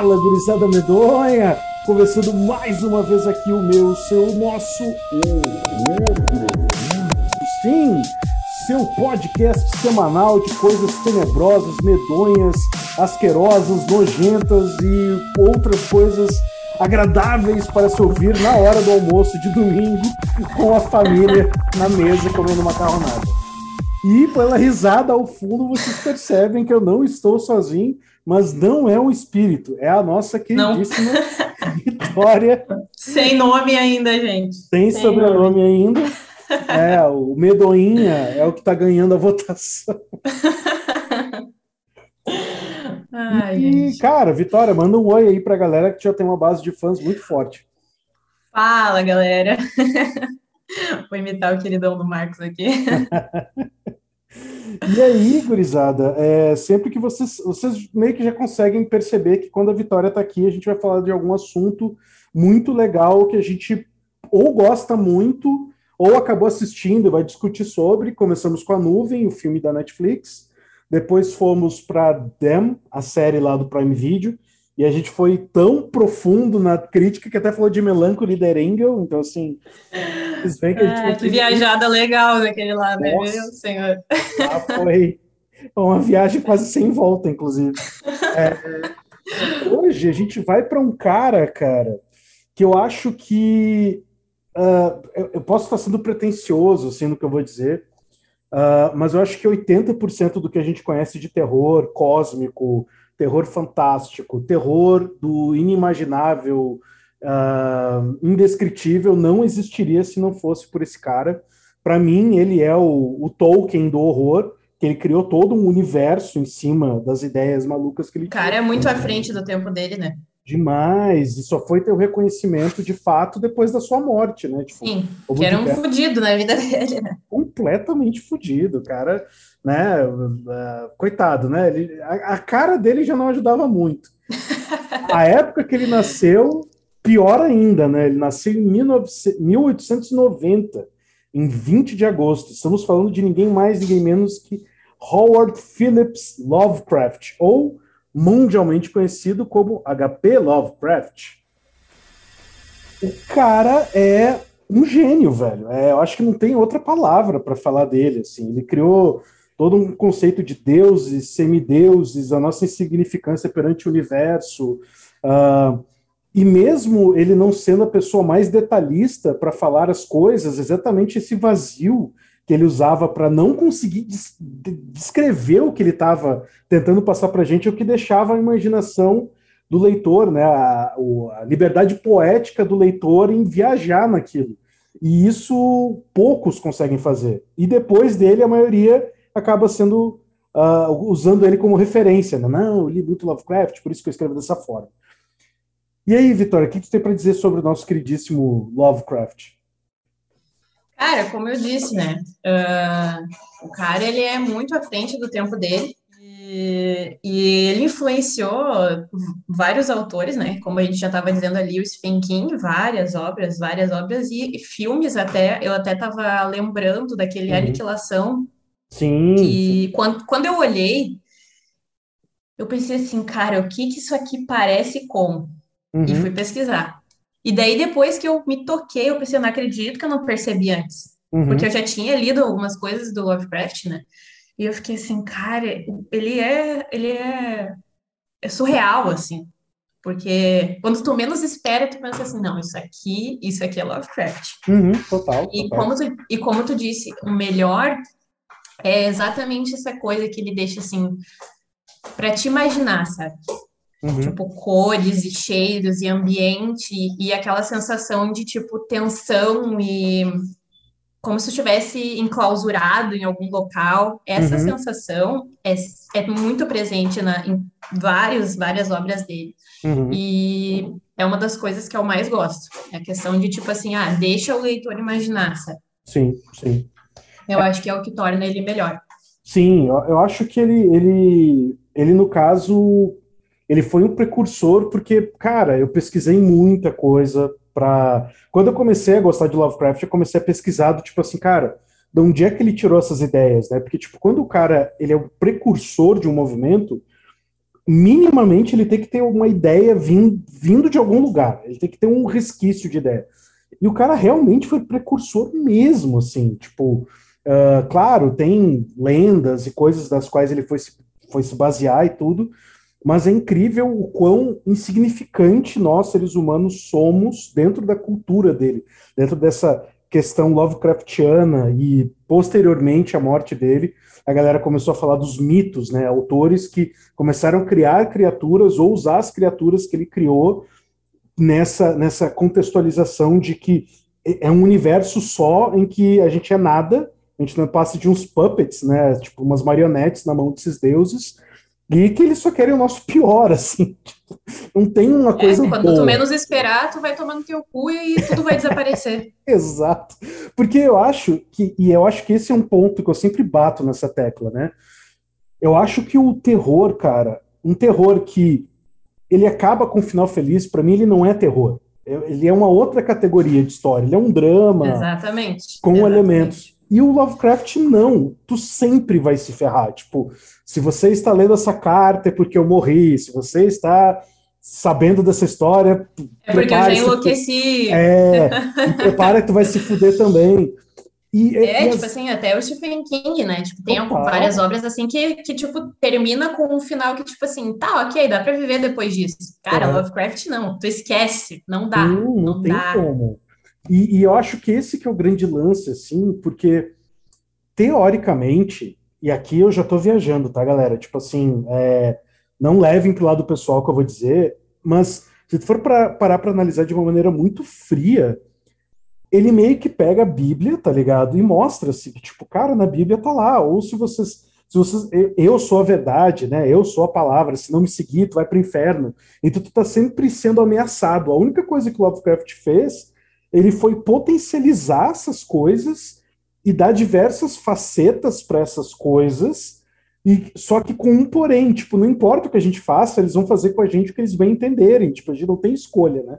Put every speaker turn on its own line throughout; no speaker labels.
Fala, gurizada medonha! Começando mais uma vez aqui o meu, seu, nosso... Sim, seu podcast semanal de coisas tenebrosas, medonhas, asquerosas, nojentas e outras coisas agradáveis para se ouvir na hora do almoço de domingo com a família na mesa comendo macarronada. E pela risada ao fundo vocês percebem que eu não estou sozinho, mas não é um espírito, é a nossa queridíssima não. Vitória.
Sem nome ainda, gente.
Sem, Sem sobrenome nome. ainda. É, o Medoinha é o que está ganhando a votação. Ai, e, gente. cara, Vitória, manda um oi aí pra galera que já tem uma base de fãs muito forte.
Fala, galera. Vou imitar o queridão do Marcos aqui.
E aí, gurizada, é, sempre que vocês, vocês meio que já conseguem perceber que quando a Vitória está aqui, a gente vai falar de algum assunto muito legal que a gente ou gosta muito ou acabou assistindo e vai discutir sobre. Começamos com A Nuvem, o filme da Netflix. Depois fomos para Them, a série lá do Prime Video. E a gente foi tão profundo na crítica que até falou de Melancholy The Angel. Então, assim,
vocês veem que a gente. Ah, que viajada legal daquele lá, né? Meu senhor.
Ah, foi uma viagem quase sem volta, inclusive. É, hoje a gente vai para um cara, cara, que eu acho que. Uh, eu, eu, posso estar sendo pretencioso, assim, no que eu vou dizer, uh, mas eu acho que 80% do que a gente conhece de terror cósmico, terror fantástico, terror do inimaginável, uh, indescritível, não existiria se não fosse por esse cara. Para mim, ele é o, o, Tolkien do horror, que ele criou todo um universo em cima das ideias malucas que ele
O cara é muito à frente do tempo dele, né?
Demais, e só foi ter o reconhecimento de fato depois da sua morte, né?
Tipo, Sim, que era um fudido na vida dele, né?
Completamente fudido, cara né? Uh, coitado, né? Ele, a, a, cara dele já não ajudava muito. A época que ele nasceu, pior ainda, né? Ele nasceu em 19, 1890, em 20 de agosto. Estamos falando de ninguém mais, ninguém menos que Howard Phillips Lovecraft, ou mundialmente conhecido como HP Lovecraft. O cara é um gênio, velho. É, eu acho que não tem outra palavra para falar dele. Assim, ele criou todo um conceito de deuses, semideuses, a nossa insignificância perante o universo. Uh, e mesmo ele não sendo a pessoa mais detalhista para falar as coisas, exatamente esse vazio que ele usava para não conseguir des descrever o que ele estava tentando passar para a gente é o que deixava a imaginação do leitor, né, a, a liberdade poética do leitor em viajar naquilo. E isso poucos conseguem fazer. E depois dele, a maioria acaba sendo uh, usando ele como referência. Né? Não, eu li muito Lovecraft, por isso que eu escrevo dessa forma. E aí, Vitória, o que você tem para dizer sobre o nosso queridíssimo Lovecraft?
Cara, como eu disse, né? Uh, o cara ele é muito à frente do tempo dele e, e ele influenciou vários autores, né? Como a gente já estava dizendo ali, o Stephen King, várias obras, várias obras e filmes até. Eu até estava lembrando daquele uhum. Aniquilação
Sim.
E quando, quando eu olhei, eu pensei assim, cara, o que que isso aqui parece com? Uhum. E fui pesquisar. E daí, depois que eu me toquei, eu pensei, eu não acredito que eu não percebi antes. Uhum. Porque eu já tinha lido algumas coisas do Lovecraft, né? E eu fiquei assim, cara, ele é, ele é, é surreal, assim. Porque quando tu menos espera, tu pensa assim, não, isso aqui, isso aqui é Lovecraft.
Uhum, total,
e, total. Como tu, e como tu disse, o melhor é exatamente essa coisa que ele deixa assim para te imaginar, sabe? Uhum. Tipo, cores e cheiros e ambiente e aquela sensação de tipo tensão e como se estivesse enclausurado em algum local. Essa uhum. sensação é, é muito presente na, em vários, várias obras dele. Uhum. E é uma das coisas que eu mais gosto. É a questão de, tipo assim, ah, deixa o leitor imaginar, sabe?
Sim, sim.
Eu acho que é o que torna ele melhor.
Sim, eu, eu acho que ele, ele, ele, no caso, ele foi um precursor, porque, cara, eu pesquisei muita coisa para Quando eu comecei a gostar de Lovecraft, eu comecei a pesquisar, do, tipo assim, cara, de onde é que ele tirou essas ideias, né? Porque, tipo, quando o cara ele é o precursor de um movimento, minimamente ele tem que ter uma ideia vindo, vindo de algum lugar, ele tem que ter um resquício de ideia. E o cara realmente foi precursor mesmo, assim, tipo, uh, claro, tem lendas e coisas das quais ele foi se, foi se basear e tudo, mas é incrível o quão insignificante nós, seres humanos, somos dentro da cultura dele, dentro dessa questão Lovecraftiana e posteriormente à morte dele, a galera começou a falar dos mitos, né? Autores que começaram a criar criaturas ou usar as criaturas que ele criou nessa, nessa contextualização de que é, um universo só em que a gente é nada, a gente não passa de uns puppets, né? Tipo, umas marionetes na mão desses deuses, e que eles só querem o nosso pior, assim. Não tem uma é, coisa.
É, quando boa. tu menos esperar, tu vai tomando teu cu e tudo vai desaparecer.
Exato. Porque eu acho que, e eu acho que esse é um ponto que eu sempre bato nessa tecla, né? Eu acho que o terror, cara, um terror que ele acaba com um final feliz, para mim ele não é terror. Ele é uma outra categoria de história, ele é um drama.
Exatamente.
Com
Exatamente.
elementos. E o Lovecraft não. Tu sempre vai se ferrar. Tipo, se você está lendo essa carta é porque eu morri. Se você está sabendo dessa história.
É porque eu já enlouqueci.
Tu, é, prepara que tu vai se fuder também.
E, é, e tipo as... assim, até o Stephen King, né? Tipo, tem Total. várias obras assim que, que, tipo, termina com um final que, tipo assim, tá, ok, dá pra viver depois disso. Cara, é. Lovecraft não, tu esquece, não dá.
Não, não, não tem dá. como. E, e, eu acho que esse que é o grande lance, assim, porque teoricamente, e aqui eu já tô viajando, tá, galera? Tipo assim, é, não levem pro lado pessoal que eu vou dizer, mas se tu for pra, parar para analisar de uma maneira muito fria, ele meio que pega a Bíblia, tá ligado? E mostra-se que, tipo, cara, na Bíblia tá lá, ou se vocês se vocês, eu sou a verdade, né? Eu sou a palavra. Se não me seguir, tu vai para o inferno. Então tu tá sempre sendo ameaçado. A única coisa que o Lovecraft fez ele foi potencializar essas coisas e dar diversas facetas para essas coisas, e só que com um porém, tipo, não importa o que a gente faça, eles vão fazer com a gente o que eles bem entenderem, tipo, a gente não tem escolha, né?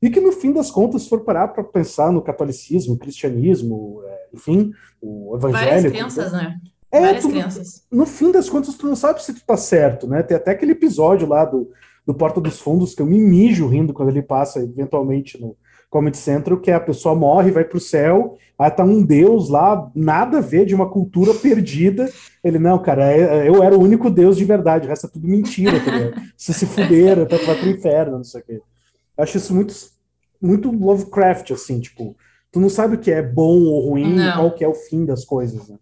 E que no fim das contas, se for parar para pensar no catolicismo, cristianismo, é, enfim, o evangelho. Várias
crenças, né? É, Várias
tu,
crenças.
No fim das contas, tu não sabe se tu tá certo, né? Tem até aquele episódio lá do, do Porta dos Fundos que eu me mijo rindo quando ele passa eventualmente no, Comedy Central, que é a pessoa morre, vai pro céu, aí tá um deus lá, nada a ver, de uma cultura perdida. Ele, não, cara, é, eu era o único deus de verdade, o resto é tudo mentira, tá Se se fuderam, até vai pro inferno, não sei o quê. Eu acho isso muito, muito Lovecraft, assim, tipo, tu não sabe o que é bom ou ruim, não. qual que é o fim das coisas, né?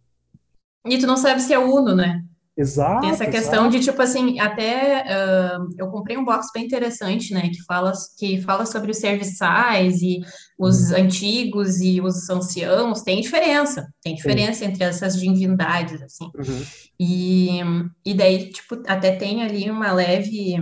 E tu não sabe se é uno, né?
Exato.
Tem essa questão exato. de, tipo assim, até uh, eu comprei um box bem interessante, né? Que fala, que fala sobre os serviçais e os uhum. antigos e os anciãos. Tem diferença, tem diferença Sim. entre essas divindades, assim. Uhum. E, e daí, tipo, até tem ali uma leve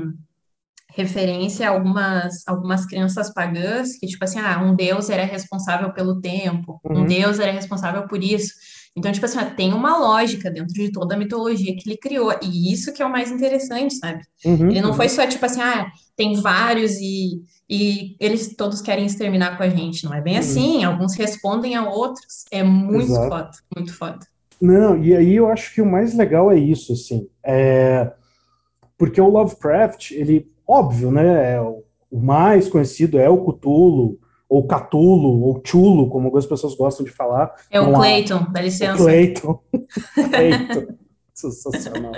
referência a algumas, algumas crenças pagãs, que, tipo assim, ah, um deus era responsável pelo tempo, uhum. um deus era responsável por isso. Então, tipo assim, tem uma lógica dentro de toda a mitologia que ele criou, e isso que é o mais interessante, sabe? Uhum, ele não uhum. foi só, tipo assim, ah, tem vários e, e eles todos querem exterminar com a gente, não é bem uhum. assim, alguns respondem a outros, é muito Exato. foda, muito foda.
Não, e aí eu acho que o mais legal é isso, assim, é... porque o Lovecraft, ele, óbvio, né, é o mais conhecido é o Cthulhu, ou Catulo, ou Chulo, como algumas pessoas gostam de falar.
É o Clayton, dá licença.
Clayton. Clayton. Sensacional.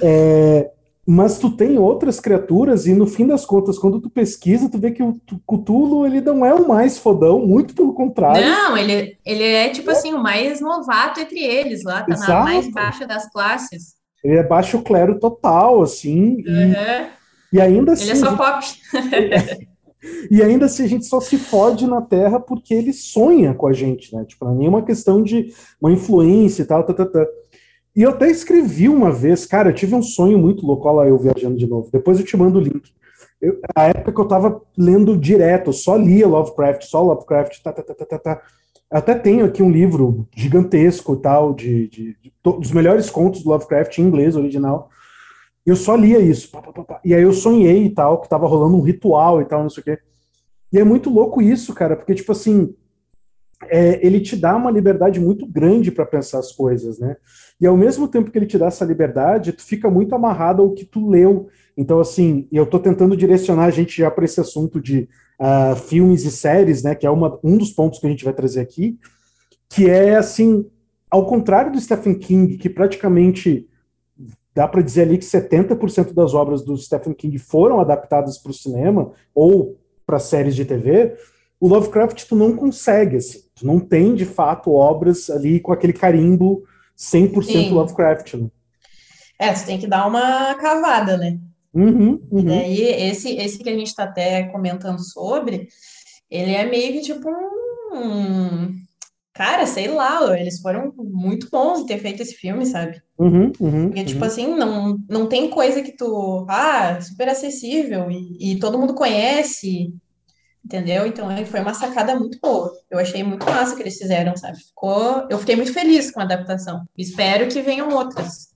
É, mas tu tem outras criaturas e no fim das contas, quando tu pesquisa, tu vê que o Cthulhu, ele não é o mais fodão, muito pelo contrário.
Não, ele, ele é tipo é. assim, o mais novato entre eles, lá tá Exato. na mais baixa das classes.
Ele é baixo clero total, assim, uhum. e, e ainda assim...
Ele é só pop.
E ainda assim a gente só se fode na Terra porque ele sonha com a gente, né? Tipo, não é nenhuma questão de uma influência e tal, tá, tá, tá. E eu até escrevi uma vez, cara, eu tive um sonho muito louco, olha lá eu viajando de novo. Depois eu te mando o link. Eu, a época que eu tava lendo direto, só lia Lovecraft, só Lovecraft, tá, tá, tá, tá, tá, tá. Até tenho aqui um livro gigantesco e tal, de, de, de, dos melhores contos do Lovecraft em inglês original. Eu só lia isso. Pá, pá, pá, e aí eu sonhei e tal, que tava rolando um ritual e tal, não sei o quê. E é muito louco isso, cara, porque, tipo assim, é, ele te dá uma liberdade muito grande para pensar as coisas, né? e ao mesmo tempo que ele te dá essa liberdade, tu fica muito amarrado ao que tu leu. Então, assim, eu estou tentando direcionar a gente já para esse assunto de uh, filmes e séries, né, que é uma, um dos pontos que a gente vai trazer aqui, que é, assim, ao contrário do Stephen King, que praticamente dá para dizer ali que 70% das obras do Stephen King foram adaptadas para o cinema ou para séries de TV, o Lovecraft tu não consegue, assim, tu não tem de fato obras ali com aquele carimbo 100% Sim. Lovecraft. Né?
É, você tem que dar uma cavada, né?
Uhum, uhum. E
daí, esse, esse que a gente está até comentando sobre, ele é meio que tipo um. Cara, sei lá, eles foram muito bons em ter feito esse filme, sabe?
Uhum, uhum,
Porque, tipo uhum. assim, não, não tem coisa que tu. Ah, super acessível e, e todo mundo conhece, entendeu? Então foi uma sacada muito boa. Eu achei muito massa que eles fizeram, sabe? Ficou, eu fiquei muito feliz com a adaptação. Espero que venham outras.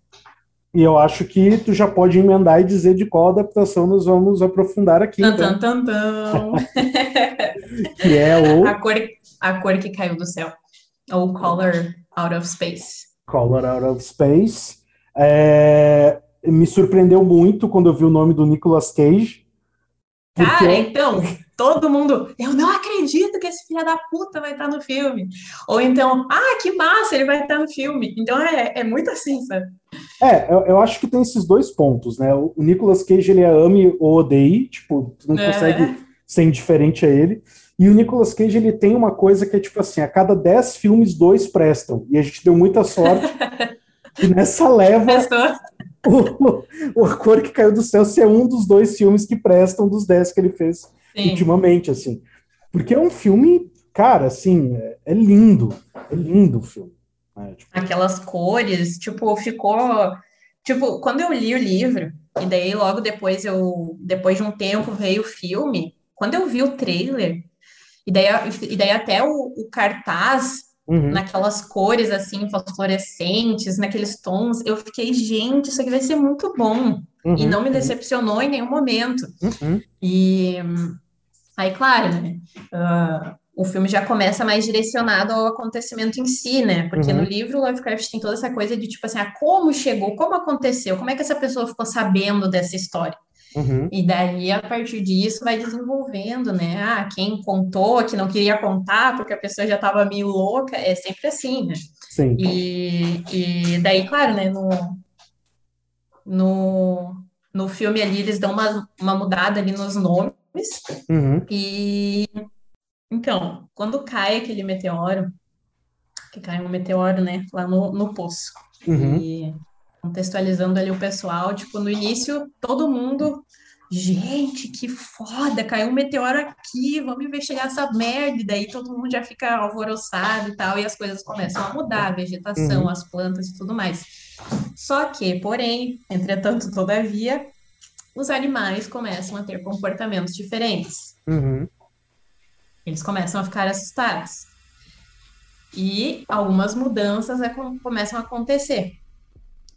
E eu acho que tu já pode emendar e dizer de qual adaptação nós vamos aprofundar aqui.
Tan, então. tan, tan,
que é o
a cor, a cor que caiu do céu. Ou Color Out of Space.
Color Out of Space. É, me surpreendeu muito quando eu vi o nome do Nicolas Cage.
Porque... Cara, então, todo mundo, eu não acredito que esse filho da puta vai estar no filme. Ou então, ah, que massa, ele vai estar no filme. Então é, é muito assim, sabe?
É, eu, eu acho que tem esses dois pontos, né? O, Nicolas Cage, ele é ame ou odeie, tipo, tu não é. consegue ser indiferente a ele. E o Nicolas Cage, ele tem uma coisa que é tipo assim, a cada dez filmes, dois prestam. E a gente deu muita sorte. e nessa leva, o, o A Cor que Caiu do Céu ser é um dos dois filmes que prestam dos dez que ele fez Sim. ultimamente, assim. Porque é um filme, cara, assim, é, é lindo. É lindo o filme. Né?
Tipo... Aquelas cores, tipo, ficou. Tipo, quando eu li o livro, e daí logo depois eu. Depois de um tempo veio o filme, quando eu vi o trailer, e daí, e daí até o, o cartaz Uhum. naquelas cores assim, fosforescentes, naqueles tons. Eu fiquei, gente, isso aqui vai ser muito bom. Uhum. E não me uhum. decepcionou em nenhum momento.
Uhum.
E aí, claro, né? Uh, o filme já começa mais direcionado ao acontecimento em si, né? Porque no uhum. livro Lovecraft tem toda essa coisa de tipo assim, ah, como chegou, como aconteceu, como é que essa pessoa ficou sabendo dessa história?
Uhum.
E daí, a partir disso, vai desenvolvendo, né? Ah, quem contou, que não queria contar, porque a pessoa já estava meio louca, é sempre assim, né?
Sim.
E, e daí, claro, né, no, no, no filme ali, eles dão uma, uma mudada ali nos nomes.
Uhum.
E então, quando cai aquele meteoro, que cai um meteoro, né, lá no, no poço.
Uhum.
E contextualizando ali o pessoal, tipo, no início, todo mundo, gente, que foda, caiu um meteoro aqui, vamos investigar essa merda, e daí todo mundo já fica alvoroçado e tal, e as coisas começam a mudar, a vegetação, uhum. as plantas e tudo mais. Só que, porém, entretanto, todavia, os animais começam a ter comportamentos diferentes.
Uhum.
Eles começam a ficar assustados. E algumas mudanças é, começam a acontecer.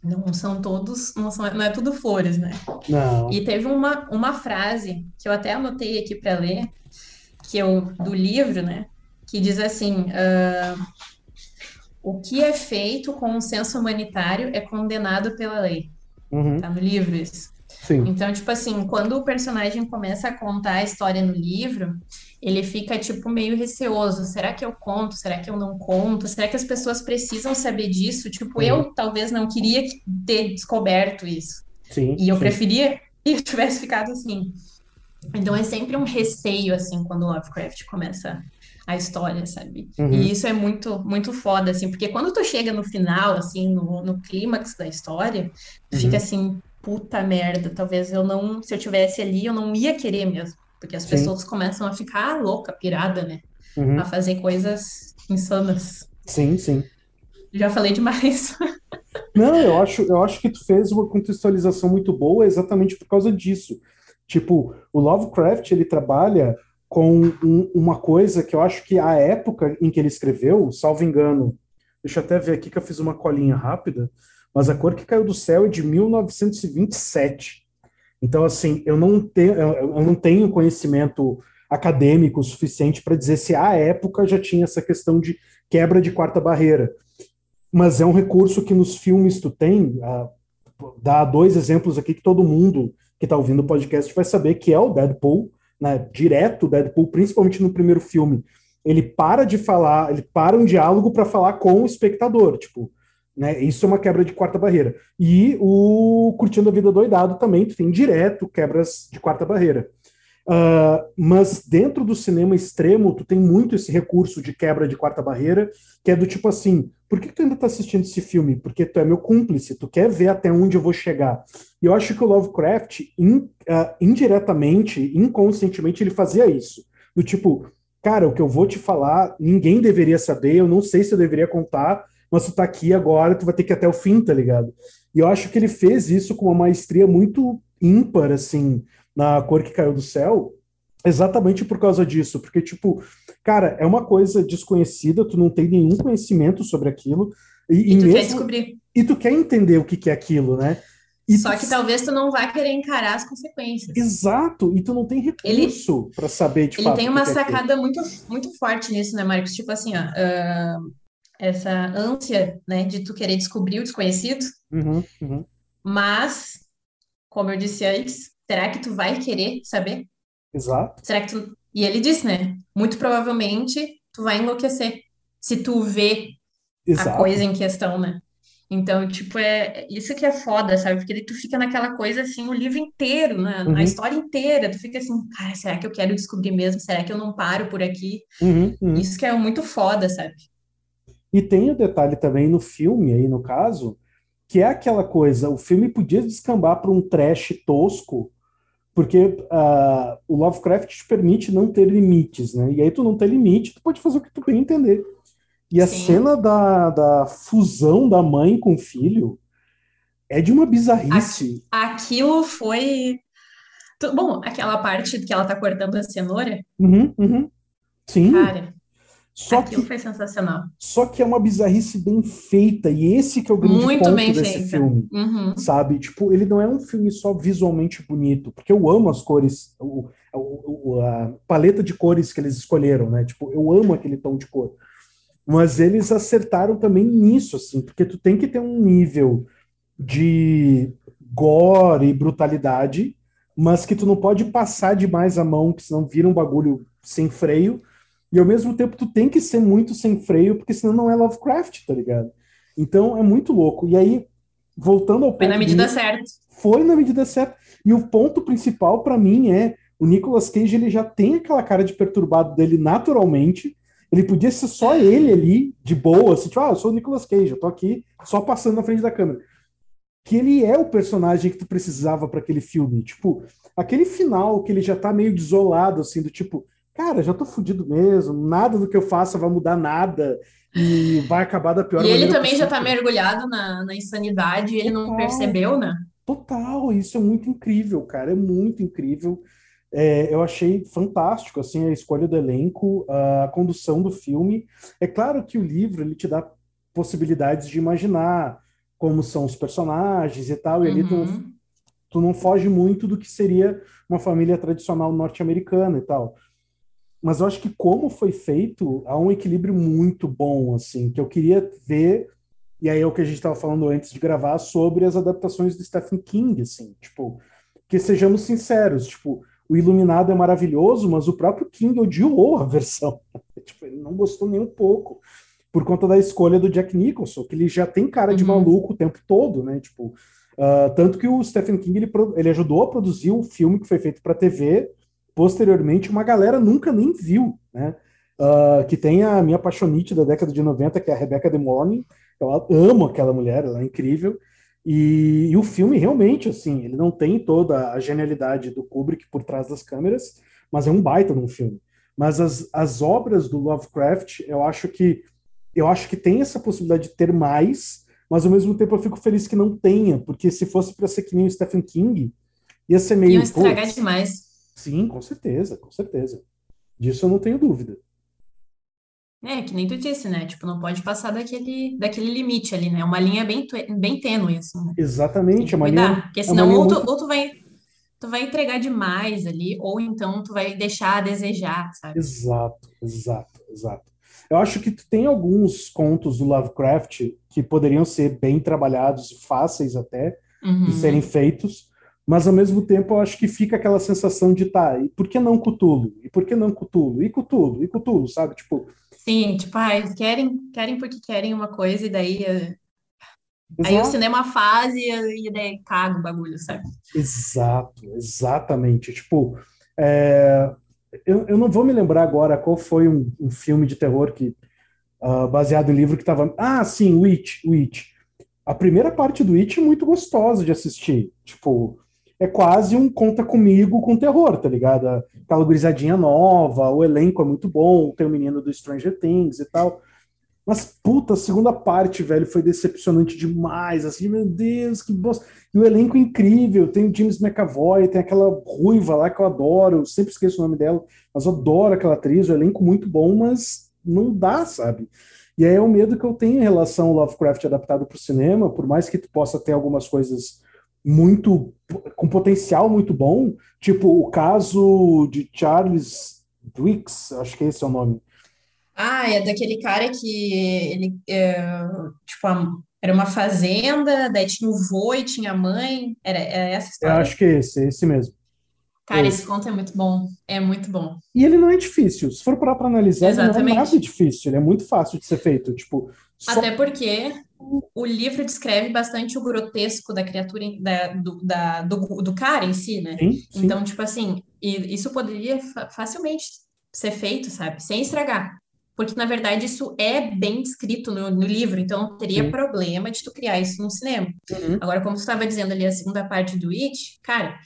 Não são todos, não, são, não é tudo flores, né?
Não.
E teve uma, uma frase que eu até anotei aqui para ler, que eu do livro, né? Que diz assim: uh, o que é feito com o senso humanitário é condenado pela lei.
Uhum.
Tá no livro isso.
Sim.
Então, tipo assim, quando o personagem começa a contar a história no livro, ele fica, tipo, meio receoso. Será que eu conto? Será que eu não conto? Será que as pessoas precisam saber disso? Tipo, uhum. eu talvez não queria ter descoberto isso.
Sim,
e eu
sim.
preferia que tivesse ficado assim. Então é sempre um receio, assim, quando o Lovecraft começa a história, sabe? Uhum. E isso é muito, muito foda, assim, porque quando tu chega no final, assim, no, no clímax da história, tu uhum. fica assim, puta merda, talvez eu não, se eu tivesse ali, eu não ia querer mesmo. Porque as Sim. pessoas começam a ficar louca, pirada, né? Uhum. A fazer coisas insanas.
Sim, sim.
Já falei demais.
Não, eu acho, eu acho que tu fez uma contextualização muito boa exatamente por causa disso. Tipo, o Lovecraft, ele trabalha com um, uma coisa que eu acho que a época em que ele escreveu, salvo engano, deixa eu até ver aqui que eu fiz uma colinha rápida, mas a cor que caiu do céu é de 1927. Então, assim, eu não, tenho, eu não tenho conhecimento acadêmico suficiente para dizer se à época já tinha essa questão de quebra de quarta barreira. mas é um recurso que nos filmes tu tem, uh, dá dois exemplos aqui que todo mundo que está ouvindo o podcast vai saber que é o Deadpool, né, direto o Deadpool, principalmente no primeiro filme, ele para de falar, ele para um diálogo para falar com o espectador, tipo, né, isso é uma quebra de quarta barreira. E o Curtindo a Vida Doidado também, tu tem direto quebras de quarta barreira. Uh, mas dentro do cinema extremo, tu tem muito esse recurso de quebra de quarta barreira, que é do tipo assim, por que, tu ainda tá assistindo esse filme? Porque tu é meu cúmplice, tu quer ver até onde eu vou chegar. E eu acho que o Lovecraft, in, uh, indiretamente, inconscientemente, ele fazia isso. Do tipo, cara, o que eu vou te falar, ninguém deveria saber, eu não sei se eu deveria contar, mas tu tá aqui agora, tu vai ter que ir até o fim, tá ligado? E eu acho que ele fez isso com uma maestria muito ímpar, assim, na cor que caiu do céu, exatamente por causa disso, porque, tipo, cara, é uma coisa desconhecida, tu não tem nenhum conhecimento sobre aquilo.
E, e tu mesmo, quer descobrir.
E tu quer entender o que, que é aquilo, né? E
Só tu... que talvez tu não vá querer encarar as consequências.
Exato, e tu não tem recurso para saber de
ele
fato.
Tem uma é sacada é muito, muito forte nisso, né, Marcos? Tipo assim, ó, uh, essa ânsia, né, de tu querer descobrir o desconhecido,
uhum, uhum.
mas, como eu disse antes, Será que tu vai querer saber?
Exato.
Será que tu. E ele disse, né? Muito provavelmente tu vai enlouquecer se tu vê Exato. a coisa em questão, né? Então, tipo, é isso que é foda, sabe? Porque tu fica naquela coisa assim, o livro inteiro, né? Uhum. a história inteira, tu fica assim, cara, será que eu quero descobrir mesmo? Será que eu não paro por aqui?
Uhum, uhum.
Isso que é muito foda, sabe?
E tem o detalhe também no filme, aí no caso, que é aquela coisa, o filme podia descambar para um trash tosco, porque uh, o Lovecraft te permite não ter limites, né? E aí tu não tem limite, tu pode fazer o que tu bem entender. E a cena da, da fusão da mãe com o filho é de uma bizarrice.
Aquilo foi. Bom, aquela parte que ela tá cortando a cenoura.
Uhum, uhum. Sim.
Cara, só Aquilo que, foi sensacional.
Só que é uma bizarrice bem feita, e esse que é o grande Muito ponto desse feita. filme,
uhum.
sabe? Tipo, ele não é um filme só visualmente bonito, porque eu amo as cores, o, o, a paleta de cores que eles escolheram, né? Tipo, eu amo aquele tom de cor. Mas eles acertaram também nisso, assim, porque tu tem que ter um nível de gore e brutalidade, mas que tu não pode passar demais a mão, que senão vira um bagulho sem freio, e ao mesmo tempo tu tem que ser muito sem freio, porque senão não é Lovecraft, tá ligado? Então é muito louco. E aí, voltando ao ponto.
Foi na medida certa.
Foi na medida certa. E o ponto principal para mim é o Nicolas Cage ele já tem aquela cara de perturbado dele naturalmente. Ele podia ser só ele ali, de boa, assim, tipo, ah, eu sou o Nicolas Cage, eu tô aqui só passando na frente da câmera. Que ele é o personagem que tu precisava para aquele filme. Tipo, aquele final que ele já tá meio desolado, assim, do tipo, cara, já tô fudido mesmo, nada do que eu faça vai mudar nada e vai acabar da pior
E ele também possível. já tá mergulhado na, na insanidade e ele Total. não percebeu, né?
Total, isso é muito incrível, cara, é muito incrível. É, eu achei fantástico assim a escolha do elenco, a condução do filme. É claro que o livro ele te dá possibilidades de imaginar como são os personagens e tal, e ali tu, uhum. tu não foge muito do que seria uma família tradicional norte-americana e tal mas eu acho que como foi feito, há um equilíbrio muito bom, assim, que eu queria ver, e aí é o que a gente estava falando antes de gravar, sobre as adaptações do Stephen King, assim, tipo, que sejamos sinceros, tipo, o Iluminado é maravilhoso, mas o próprio King odiou a versão, tipo, ele não gostou nem um pouco, por conta da escolha do Jack Nicholson, que ele já tem cara de uhum. maluco o tempo todo, né, tipo, uh, tanto que o Stephen King, ele, ele ajudou a produzir o filme que foi feito para TV, posteriormente uma galera nunca nem viu, né? Uh, que tem a minha paixonite da década de 90, que é a Rebecca De Morning. Eu amo aquela mulher, ela é incrível. E, e, o filme realmente, assim, ele não tem toda a genialidade do Kubrick por trás das câmeras, mas é um baita num filme. Mas as, as obras do Lovecraft, eu acho que eu acho que tem essa possibilidade de ter mais, mas ao mesmo tempo eu fico feliz que não tenha, porque se fosse para ser que nem o Stephen King, ia ser meio. Ia
estragar demais.
Sim, com certeza, com certeza. Disso eu não tenho dúvida.
É, que nem tu disse, né? Tipo, não pode passar daquele, daquele limite ali, né? Uma linha bem, bem tênue, assim, né?
Exatamente,
é uma linha. Porque é senão ou, tu, muito... ou tu vai tu vai entregar demais ali, ou então tu vai deixar a desejar, sabe?
Exato, exato, exato. Eu acho que tem alguns contos do Lovecraft que poderiam ser bem trabalhados, fáceis até, uhum. de serem feitos, mas ao mesmo tempo eu acho que fica aquela sensação de tá, e por que não Cutulo? E por que não Cutulo? E Cutulo? E Cutulo, sabe? Tipo.
Sim, tipo, ah, querem, querem porque querem uma coisa e daí. Eh, aí o cinema faz e, e daí caga o bagulho, sabe?
Exato, exatamente. Tipo, é, eu, eu não vou me lembrar agora qual foi um, um filme de terror que uh, baseado em livro que estava. Ah, sim, Witch, Witch. A primeira parte do Witch é muito gostosa de assistir. Tipo, é quase um conta comigo com terror, tá ligado? Aquela gurizadinha nova, o elenco é muito bom, tem o menino do Stranger Things e tal. Mas, puta, a segunda parte, velho, foi decepcionante demais. Assim, meu Deus, que bosta. E o elenco incrível. Tem o James McAvoy, tem aquela ruiva lá que eu adoro. Eu sempre esqueço o nome dela, mas eu adoro aquela atriz. O elenco muito bom, mas não dá, sabe? E aí é o medo que eu tenho em relação ao Lovecraft adaptado para o cinema, por mais que tu possa ter algumas coisas muito com potencial muito bom, tipo o caso de Charles Dwix, acho que esse é o nome.
Ah, é daquele cara que ele é, tipo era uma fazenda, daí tinha o vô e tinha a mãe, era, era essa história.
Eu acho que é esse, esse mesmo.
Cara, esse conto é muito bom. É muito bom.
E ele não é difícil. Se for parar para analisar, Exatamente. ele não é nada difícil. Ele é muito fácil de ser feito. Tipo,
só... Até porque o livro descreve bastante o grotesco da criatura, da, do, da, do, do cara em si, né? Sim, sim. Então, tipo assim, isso poderia facilmente ser feito, sabe? Sem estragar. Porque, na verdade, isso é bem descrito no, no livro, então não teria sim. problema de tu criar isso no cinema. Uhum. Agora, como tu estava dizendo ali, a segunda parte do It, cara,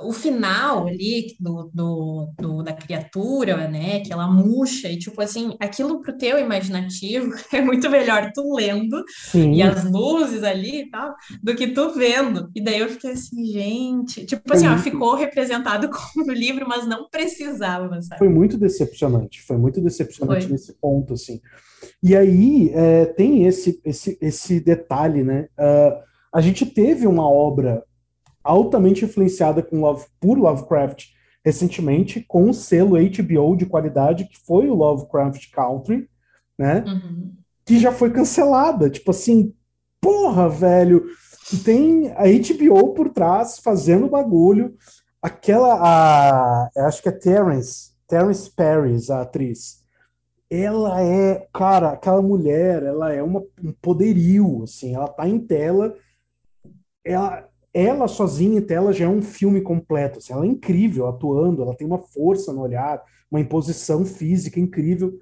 o final ali do, do, do, da criatura, né, que ela murcha, e tipo assim, aquilo pro teu imaginativo é muito melhor tu lendo Sim. e as luzes ali e tal, do que tu vendo. E daí eu fiquei assim, gente, tipo foi assim, muito... ó, ficou representado como no livro, mas não precisava, sabe?
Foi muito decepcionante, foi muito decepcionante foi. nesse ponto, assim. E aí é, tem esse, esse, esse detalhe, né? Uh, a gente teve uma obra altamente influenciada com Love, por Lovecraft recentemente, com um selo HBO de qualidade, que foi o Lovecraft Country, né? Uhum. Que já foi cancelada. Tipo assim, porra, velho. Tem a HBO por trás fazendo bagulho. Aquela, a, acho que é Terence, Terence Paris, a atriz. Ela é, cara, aquela mulher, ela é uma, um poderio, assim, ela tá em tela, ela, ela sozinha em tela já é um filme completo. Assim, ela é incrível atuando, ela tem uma força no olhar, uma imposição física incrível.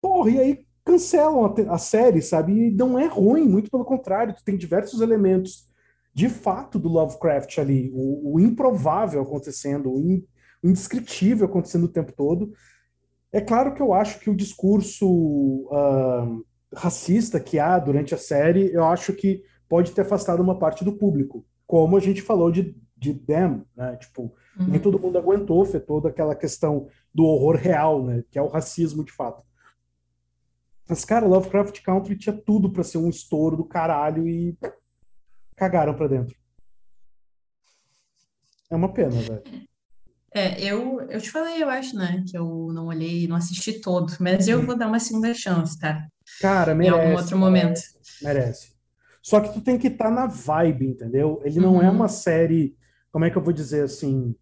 Porra, e aí cancelam a, a, série, sabe? E não é ruim, muito pelo contrário, tu tem diversos elementos de fato do Lovecraft ali, o, o improvável acontecendo, o, in, o, indescritível acontecendo o tempo todo. É claro que eu acho que o discurso uh, racista que há durante a série, eu acho que pode ter afastado uma parte do público como a gente falou de, de Them, né? Tipo, uhum. nem todo mundo aguentou, foi toda aquela questão do horror real, né? Que é o racismo de fato. Mas, cara, Lovecraft Country tinha tudo para ser um estouro do caralho e cagaram pra dentro. É uma pena, velho.
É, eu, eu te falei, eu acho, né, que eu não olhei, não assisti todo, mas eu vou dar uma segunda chance, tá?
Cara, merece.
Em algum outro momento.
Merece. merece. Só que tu tem que estar tá na vibe, entendeu? Ele não é uhum. é uma série, como é que eu vou dizer assim,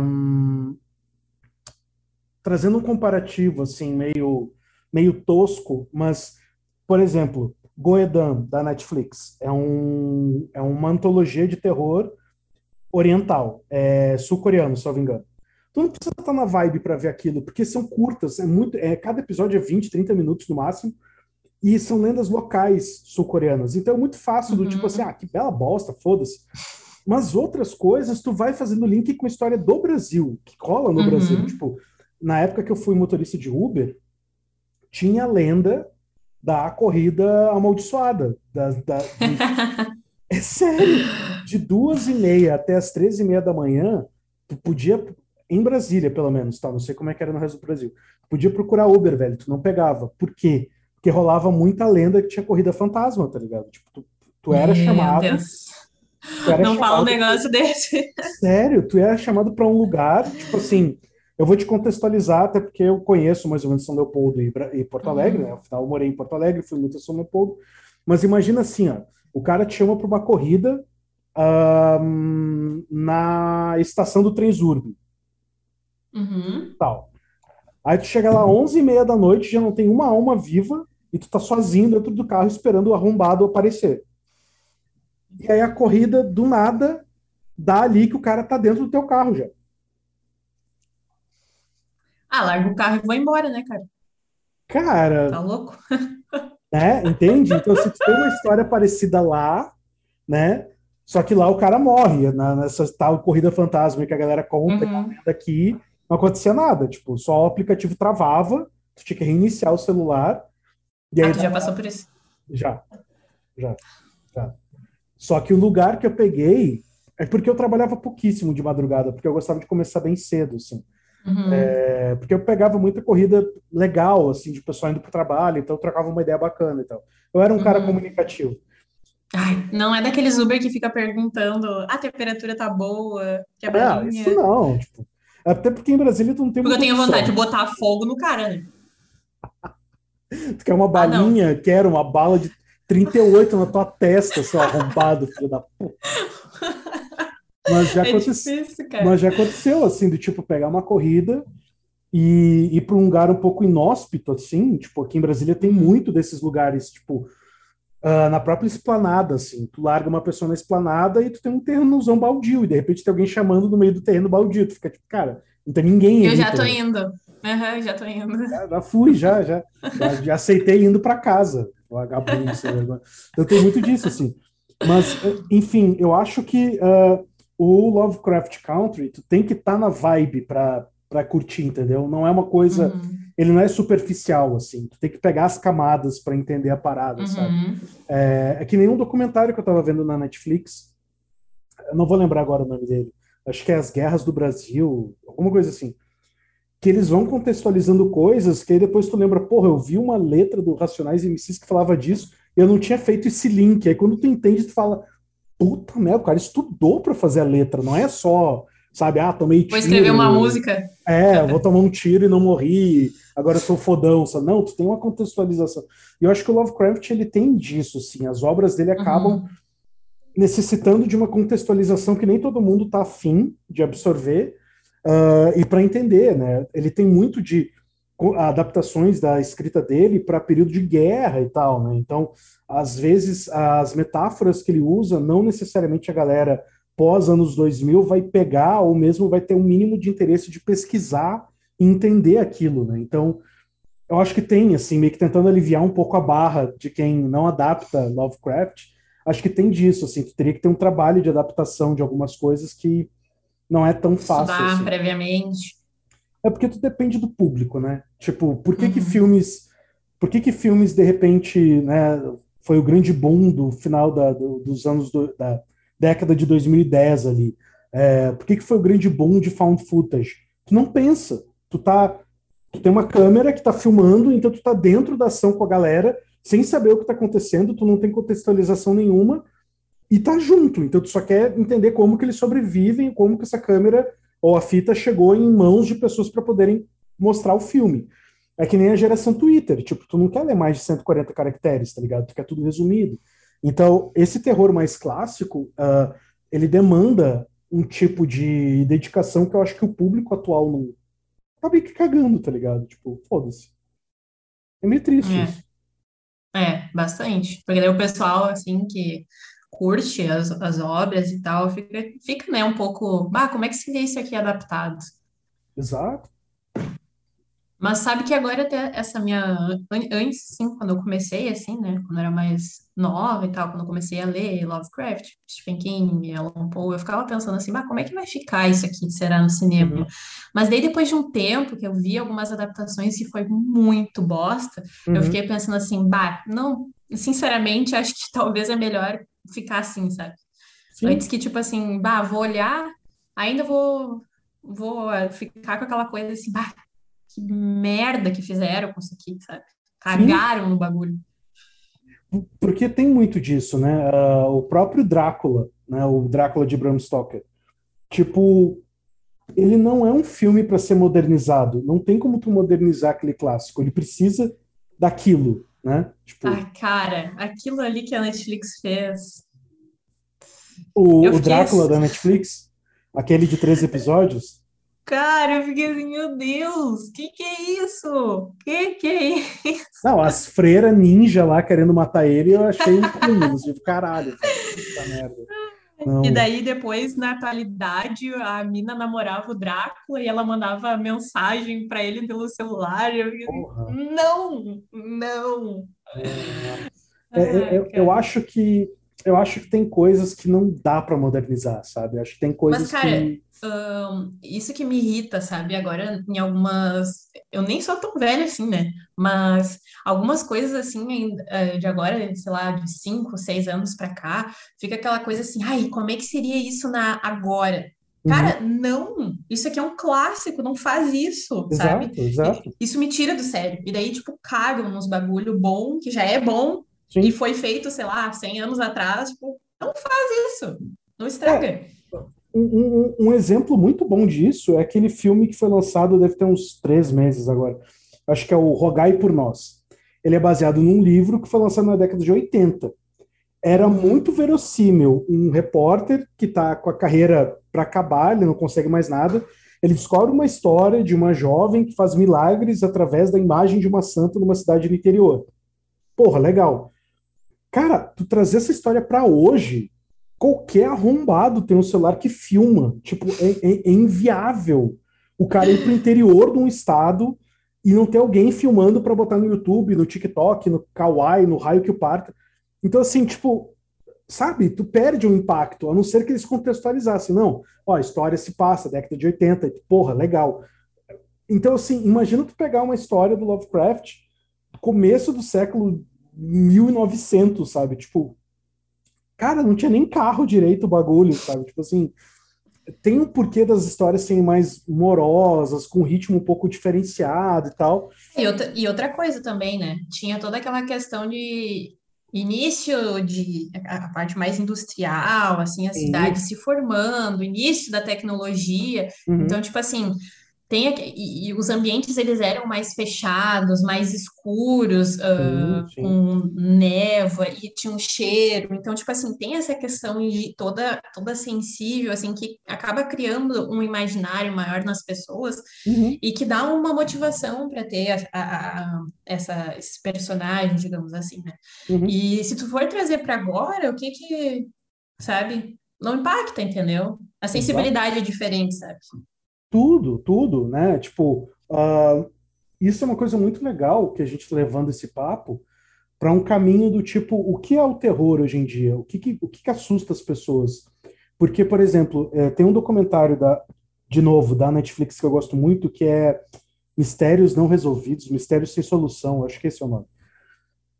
um, trazendo um comparativo assim meio meio tosco, mas por exemplo, Goedan da Netflix é um é uma antologia de terror oriental, é sul-coreano, se eu não me engano. Tu não precisa estar tá na vibe para ver aquilo, porque são curtas, é muito, é, cada episódio é 20, 30 minutos no máximo e são lendas locais sul-coreanas. Então é muito fácil do tipo uhum. tipo assim, ah, que bela bosta, foda-se. Mas outras coisas, tu vai fazendo link com a história do Brasil, que cola no uhum. Brasil. Tipo, na época que eu fui motorista de Uber, tinha a lenda da corrida amaldiçoada. Da, da, de... é sério! De duas e meia até as três e meia da manhã, tu podia, em Brasília pelo menos, tá? Não sei como é que era no resto do Brasil. Tu podia procurar Uber, velho, tu não pegava. Por quê? Porque rolava muita lenda que tinha corrida fantasma, tá ligado? Tipo, tu, tu era Meu chamado.
Tu era Não chamado, fala um negócio desse.
Sério, tu era chamado para um lugar, tipo assim, Eu vou te contextualizar, até porque eu conheço mais ou menos São Leopoldo e, e Porto Alegre, uhum. né? Afinal, eu morei em Porto Alegre, fui muito em São Leopoldo. Mas imagina assim, ó, o cara te chama para uma corrida na estação do Transurb.
Uhum.
Tal. Aí tu chega lá 11 e meia da noite, já não tem uma alma viva, e tu tá sozinho dentro do carro esperando o arrombado aparecer. E aí a corrida, do nada, dá ali que o cara tá dentro do teu carro já.
Ah, larga o carro e vou embora, né, cara?
Cara.
Tá louco?
Né? Entende? Então, se tu tem uma história parecida lá, né? Só que lá o cara morre, na, nessa tal corrida fantasma que a galera compra uhum. aqui, não acontecia nada. Tipo, só o aplicativo travava, tu tinha que reiniciar o celular.
E aí, ah, tu já passou por isso?
Já, já, já. Só que o lugar que eu peguei é porque eu trabalhava pouquíssimo de madrugada, porque eu gostava de começar bem cedo, assim. Uhum. É, porque eu pegava muita corrida legal, assim, de pessoal indo para o trabalho, então eu trocava uma ideia bacana e tal. Eu era um uhum. cara comunicativo.
Ai, não é daqueles Uber que fica perguntando a temperatura tá boa, que é
Ah, isso não, tipo, até porque em Brasília tu não tem
Porque eu tenho vontade de botar fogo no cara, né?
tu quer uma ah, balinha, ah, quero uma bala de 38 na tua testa, seu arrombado, filho da puta. Mas já, é aconteceu, difícil, mas já aconteceu, assim, do tipo, pegar uma corrida e ir para um lugar um pouco inóspito, assim, tipo, aqui em Brasília tem muito desses lugares, tipo, uh, na própria esplanada, assim. Tu larga uma pessoa na esplanada e tu tem um terrenozão baldio, e de repente tem alguém chamando no meio do terreno baldio. Tu fica tipo, cara, não tem ninguém
Eu já tô indo. Uhum, já tô indo.
Já, já fui, já, já, já, já. aceitei indo para casa. Vagabundo, então tem muito disso, assim. Mas, enfim, eu acho que uh, o Lovecraft Country, tu tem que estar tá na vibe para curtir, entendeu? Não é uma coisa. Uhum ele não é superficial, assim. Tu tem que pegar as camadas para entender a parada, uhum. sabe? É, é, que nem um documentário que eu tava vendo na Netflix. Eu não vou lembrar agora o nome dele. Acho que é As Guerras do Brasil, alguma coisa assim. Que eles vão contextualizando coisas que aí depois tu lembra, porra, eu vi uma letra do Racionais MCs que falava disso e eu não tinha feito esse link. Aí quando tu entende, tu fala, puta merda, o cara estudou para fazer a letra, não é só sabe? Ah, tomei tiro.
Vou escrever uma música.
É, vou tomar um tiro e não morri, agora eu sou fodão. Sabe? Não, tu tem uma contextualização. E eu acho que o Lovecraft, ele tem disso, assim. As obras dele acabam uhum. necessitando de uma contextualização que nem todo mundo tá afim de absorver uh, e para entender, né? Ele tem muito de adaptações da escrita dele para período de guerra e tal, né? Então, às vezes, as metáforas que ele usa, não necessariamente a galera pós anos 2000 vai pegar ou mesmo vai ter um mínimo de interesse de pesquisar e entender aquilo, né? Então, eu acho que tem, assim, meio que tentando aliviar um pouco a barra de quem não adapta Lovecraft, acho que tem disso, assim, tu teria que ter um trabalho de adaptação de algumas coisas que não é tão fácil.
Estudar assim. previamente.
É porque tu depende do público, né? Tipo, por que uhum. que filmes, por que que filmes, de repente, né, foi o grande boom do final da, do, dos anos do, da década de 2010 ali. É, por que, que foi o grande boom de found footage? Tu não pensa. Tu tá. Tu tem uma câmera que tá filmando, então tu tá dentro da ação com a galera, sem saber o que tá acontecendo, tu não tem contextualização nenhuma, e tá junto. Então tu só quer entender como que eles sobrevivem, como que essa câmera ou a fita chegou em mãos de pessoas para poderem mostrar o filme. É que nem a geração Twitter, tipo, tu não quer ler mais de 140 caracteres, tá ligado? Tu quer tudo resumido. Então, esse terror mais clássico, uh, ele demanda um tipo de dedicação que eu acho que o público atual não tá meio que cagando, tá ligado? Tipo, foda-se. É meio triste
é.
isso.
É, bastante. Porque daí o pessoal, assim, que curte as, as obras e tal, fica, fica, né, um pouco, ah, como é que seria isso aqui adaptado?
Exato.
Mas sabe que agora até essa minha antes sim, quando eu comecei assim, né, quando eu era mais nova e tal, quando eu comecei a ler Lovecraft, Stephen King, Alan Poe, eu ficava pensando assim, mas como é que vai ficar isso aqui, será no cinema? Uhum. Mas daí depois de um tempo que eu vi algumas adaptações e foi muito bosta, uhum. eu fiquei pensando assim, bah, não, sinceramente, acho que talvez é melhor ficar assim, sabe? Sim. Antes que tipo assim, bah, vou olhar, ainda vou vou ficar com aquela coisa assim, bah, que merda que fizeram com isso aqui, sabe? Cagaram Sim. no bagulho.
Porque tem muito disso, né? Uh, o próprio Drácula, né? O Drácula de Bram Stoker. Tipo, ele não é um filme para ser modernizado. Não tem como tu modernizar aquele clássico. Ele precisa daquilo, né?
Tipo, ah, cara, aquilo ali que a Netflix fez.
O, o Drácula assim... da Netflix, aquele de três episódios.
Cara, eu fiquei assim, meu Deus, que que é isso? Que que é isso?
Não, as freiras ninja lá querendo matar ele, eu achei incrível. tipo, caralho, puta merda.
Não. E daí, depois, na atualidade, a mina namorava o Drácula e ela mandava mensagem para ele pelo celular. Eu não, não.
É, eu, eu, eu, acho que eu acho que tem coisas que não dá para modernizar, sabe? Eu acho que tem coisas
Mas, cara,
que
um, isso que me irrita, sabe? Agora, em algumas. Eu nem sou tão velha assim, né? Mas algumas coisas assim, eh, de agora, sei lá, de cinco, seis anos pra cá, fica aquela coisa assim, ai, como é que seria isso na agora? Uhum. Cara, não! Isso aqui é um clássico, não faz isso,
exato,
sabe?
Exato.
Isso me tira do sério. E daí, tipo, cagam nos bagulho bom, que já é bom, Sim. e foi feito, sei lá, 100 anos atrás, tipo, não faz isso. Não estraga. É
um, um, exemplo muito bom disso é aquele filme que foi lançado, deve ter uns três meses agora. Acho que é o Rogai por Nós. Ele é baseado num livro que foi lançado na década de 80. Era muito verossímil um repórter que está com a carreira para acabar, ele não consegue mais nada. Ele descobre uma história de uma jovem que faz milagres através da imagem de uma santa numa cidade do interior. Porra, legal. Cara, tu trazer essa história para hoje qualquer arrombado tem um celular que filma. Tipo, é, é, é inviável o cara ir pro interior de um estado e não ter alguém filmando para botar no YouTube, no TikTok, no Kawaii, no raio que o parta. Então, assim, tipo, sabe, tu perde o um impacto, a não ser que eles contextualizassem. Não, ó, a história se passa, década de 80, porra, legal. Então, assim, imagina tu pegar uma história do Lovecraft, começo do século 1900, sabe? Tipo, Cara, não tinha nem carro direito o bagulho, sabe? Tipo assim, tem um porquê das histórias serem mais morosas, com um ritmo um pouco diferenciado e tal.
E outra, e outra coisa também, né? Tinha toda aquela questão de início de a parte mais industrial, assim, a Sim. cidade se formando, início da tecnologia. Uhum. Então, tipo assim, tem e, e, os ambientes eles eram mais fechados, mais escuros, uh, sim, sim. com névoa e tinha um cheiro. Então, tipo assim, tem essa questão de toda toda sensível, assim, que acaba criando um imaginário maior nas pessoas uhum. e que dá uma motivação para ter a, a, a, essa, esses personagens, digamos assim, né? Uhum. E se tu for trazer para agora, o que que, sabe, não impacta, entendeu? A sensibilidade Exato. é diferente, sabe?
Tudo, tudo, né? Tipo, uh, isso é uma coisa muito legal que a gente tá levando esse papo para um caminho do tipo, o que é o terror hoje em dia? O que, que o que, que, assusta as pessoas? Porque, por exemplo, é, tem um documentário da, de novo, da Netflix que eu gosto muito, que é Mistérios Não Resolvidos, Mistérios Sem Solução, acho que esse é o nome.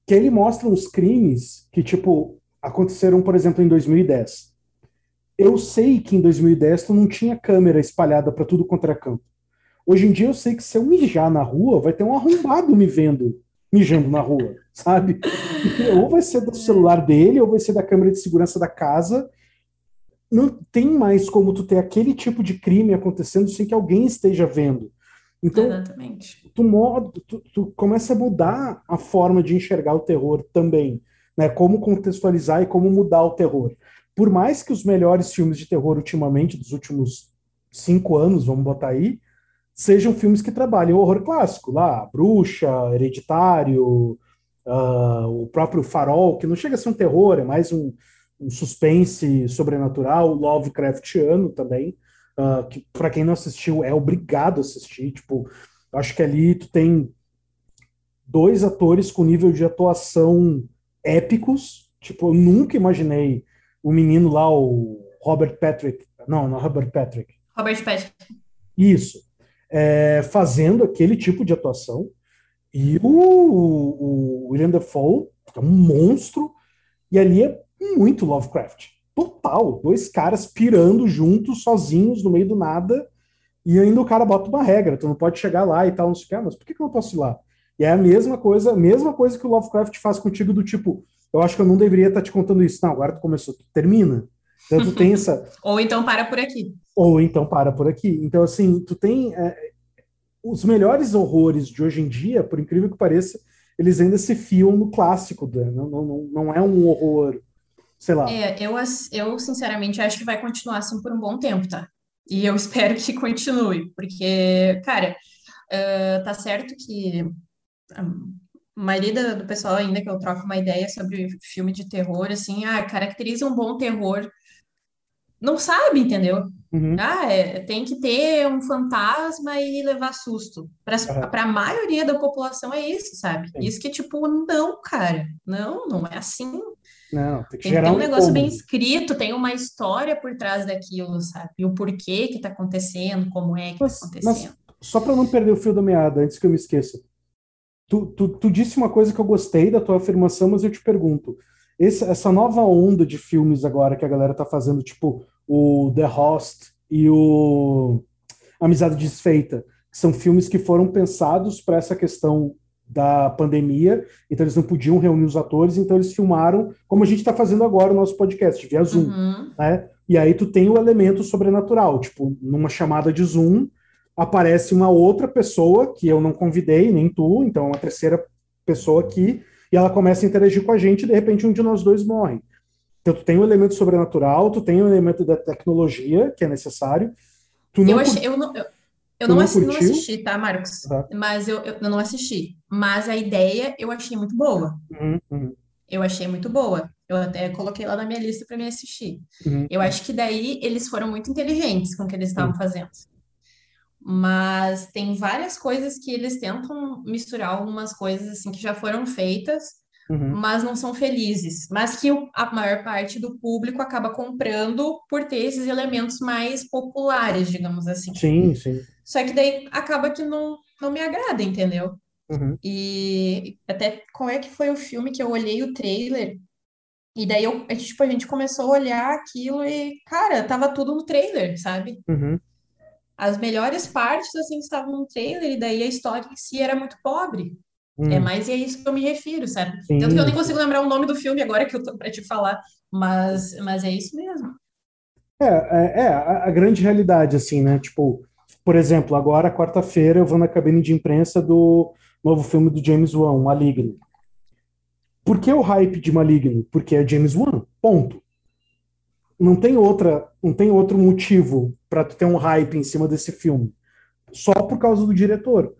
Que ele mostra uns crimes que, tipo, aconteceram, por exemplo, em 2010 eu sei que em 2010 tu não tinha câmera espalhada para tudo contra campo. Hoje em dia eu sei que se eu mijar na rua, vai ter um arrombado me vendo mijando na rua, sabe? ou vai ser do celular dele, ou vai ser da câmera de segurança da casa. Não tem mais como tu ter aquele tipo de crime acontecendo sem que alguém esteja vendo. Então,
Exatamente.
Tu, tu, tu começa a mudar a forma de enxergar o terror também. Né? Como contextualizar e como mudar o terror por mais que os melhores filmes de terror ultimamente, dos últimos cinco anos, vamos botar aí, sejam filmes que trabalham o horror clássico, lá, Bruxa, Hereditário, uh, o próprio Farol, que não chega a ser um terror, é mais um, um suspense sobrenatural, Lovecraftiano também, uh, que para quem não assistiu é obrigado a assistir, tipo, acho que ali tu tem dois atores com nível de atuação épicos, tipo, eu nunca imaginei o menino lá, o Robert Patrick. Não, não Robert Patrick.
Robert Patrick.
Isso. É, fazendo aquele tipo de atuação. E o, o William Dafoe é um monstro. E ali é muito Lovecraft. Total. Dois caras pirando juntos, sozinhos, no meio do nada. E ainda o cara bota uma regra. Tu não pode chegar lá e tal, não sei o que. Mas por que, que eu não posso ir lá? E é a mesma coisa, a mesma coisa que o Lovecraft faz contigo do tipo, eu acho que eu não deveria estar te contando isso. Não, agora tu começou, tu termina. Então tu tem essa.
Ou então para por aqui.
Ou então para por aqui. Então, assim, tu tem. É, os melhores horrores de hoje em dia, por incrível que pareça, eles ainda se fiam no clássico, né? não, não, não é um horror, sei lá.
É, eu, eu sinceramente acho que vai continuar assim por um bom tempo, tá? E eu espero que continue, porque, cara, uh, tá certo que a maioria do pessoal ainda que eu troco uma ideia sobre filme de terror, assim, ah, caracteriza um bom terror não sabe, entendeu? Uhum. Ah, é, tem que ter um fantasma e levar susto. Para uhum. a maioria da população é isso, sabe? Sim. Isso que, tipo, não, cara. Não, não é assim.
Não, tem
que, tem que ter um, um negócio bem escrito, tem uma história por trás daquilo, sabe? E o porquê que tá acontecendo, como é que tá mas, tá acontecendo. Mas,
só para não perder o fio da meada, antes que eu me esqueça. Tu, tu, tu disse uma coisa que eu gostei da tua afirmação, mas eu te pergunto esse, essa nova onda de filmes agora que a galera tá fazendo, tipo o The Host e o Amizade Desfeita, que são filmes que foram pensados para essa questão da pandemia, então eles não podiam reunir os atores, então eles filmaram, como a gente está fazendo agora o nosso podcast, via Zoom, uhum. né? E aí tu tem o elemento sobrenatural, tipo, numa chamada de Zoom, aparece uma outra pessoa que eu não convidei, nem tu, então uma terceira pessoa aqui, e ela começa a interagir com a gente e de repente um de nós dois morre. Então tu tem o um elemento sobrenatural, tu tem o um elemento da tecnologia que é necessário.
Tu não eu, achei, eu não, eu, eu não, não, assi, não, assisti, tá, Marcos? Tá. Mas eu, eu, não assisti. Mas a ideia eu achei muito boa. Uhum, uhum. Eu achei muito boa. Eu até coloquei lá na minha lista para me assistir. Uhum. Eu acho que daí eles foram muito inteligentes com o que eles estavam fazendo mas tem várias coisas que eles tentam misturar algumas coisas assim que já foram feitas, uhum. mas não são felizes, mas que a maior parte do público acaba comprando por ter esses elementos mais populares, digamos assim.
Sim, sim.
Só que daí acaba que não, não me agrada, entendeu?
Uhum.
E até qual é que foi o filme que eu olhei o trailer e daí eu, tipo, a gente começou a olhar aquilo e, cara, tava tudo no trailer, sabe?
Uhum
as melhores partes assim estavam no trailer e daí a história em si era muito pobre. Hum. É mais é isso que eu me refiro, sabe? Sim. Tanto que eu nem consigo lembrar o nome do filme agora que eu tô para te falar, mas, mas é isso mesmo.
É, é, é a, a, grande realidade, assim, né? Tipo, por exemplo, agora, quarta-feira, eu vou na cabine de imprensa do novo filme do James Wan, Maligno. Por que o hype de Maligno? Porque é James Wan, ponto não tem outra, não tem outro motivo para tu ter um hype em cima desse filme. Só por causa do diretor.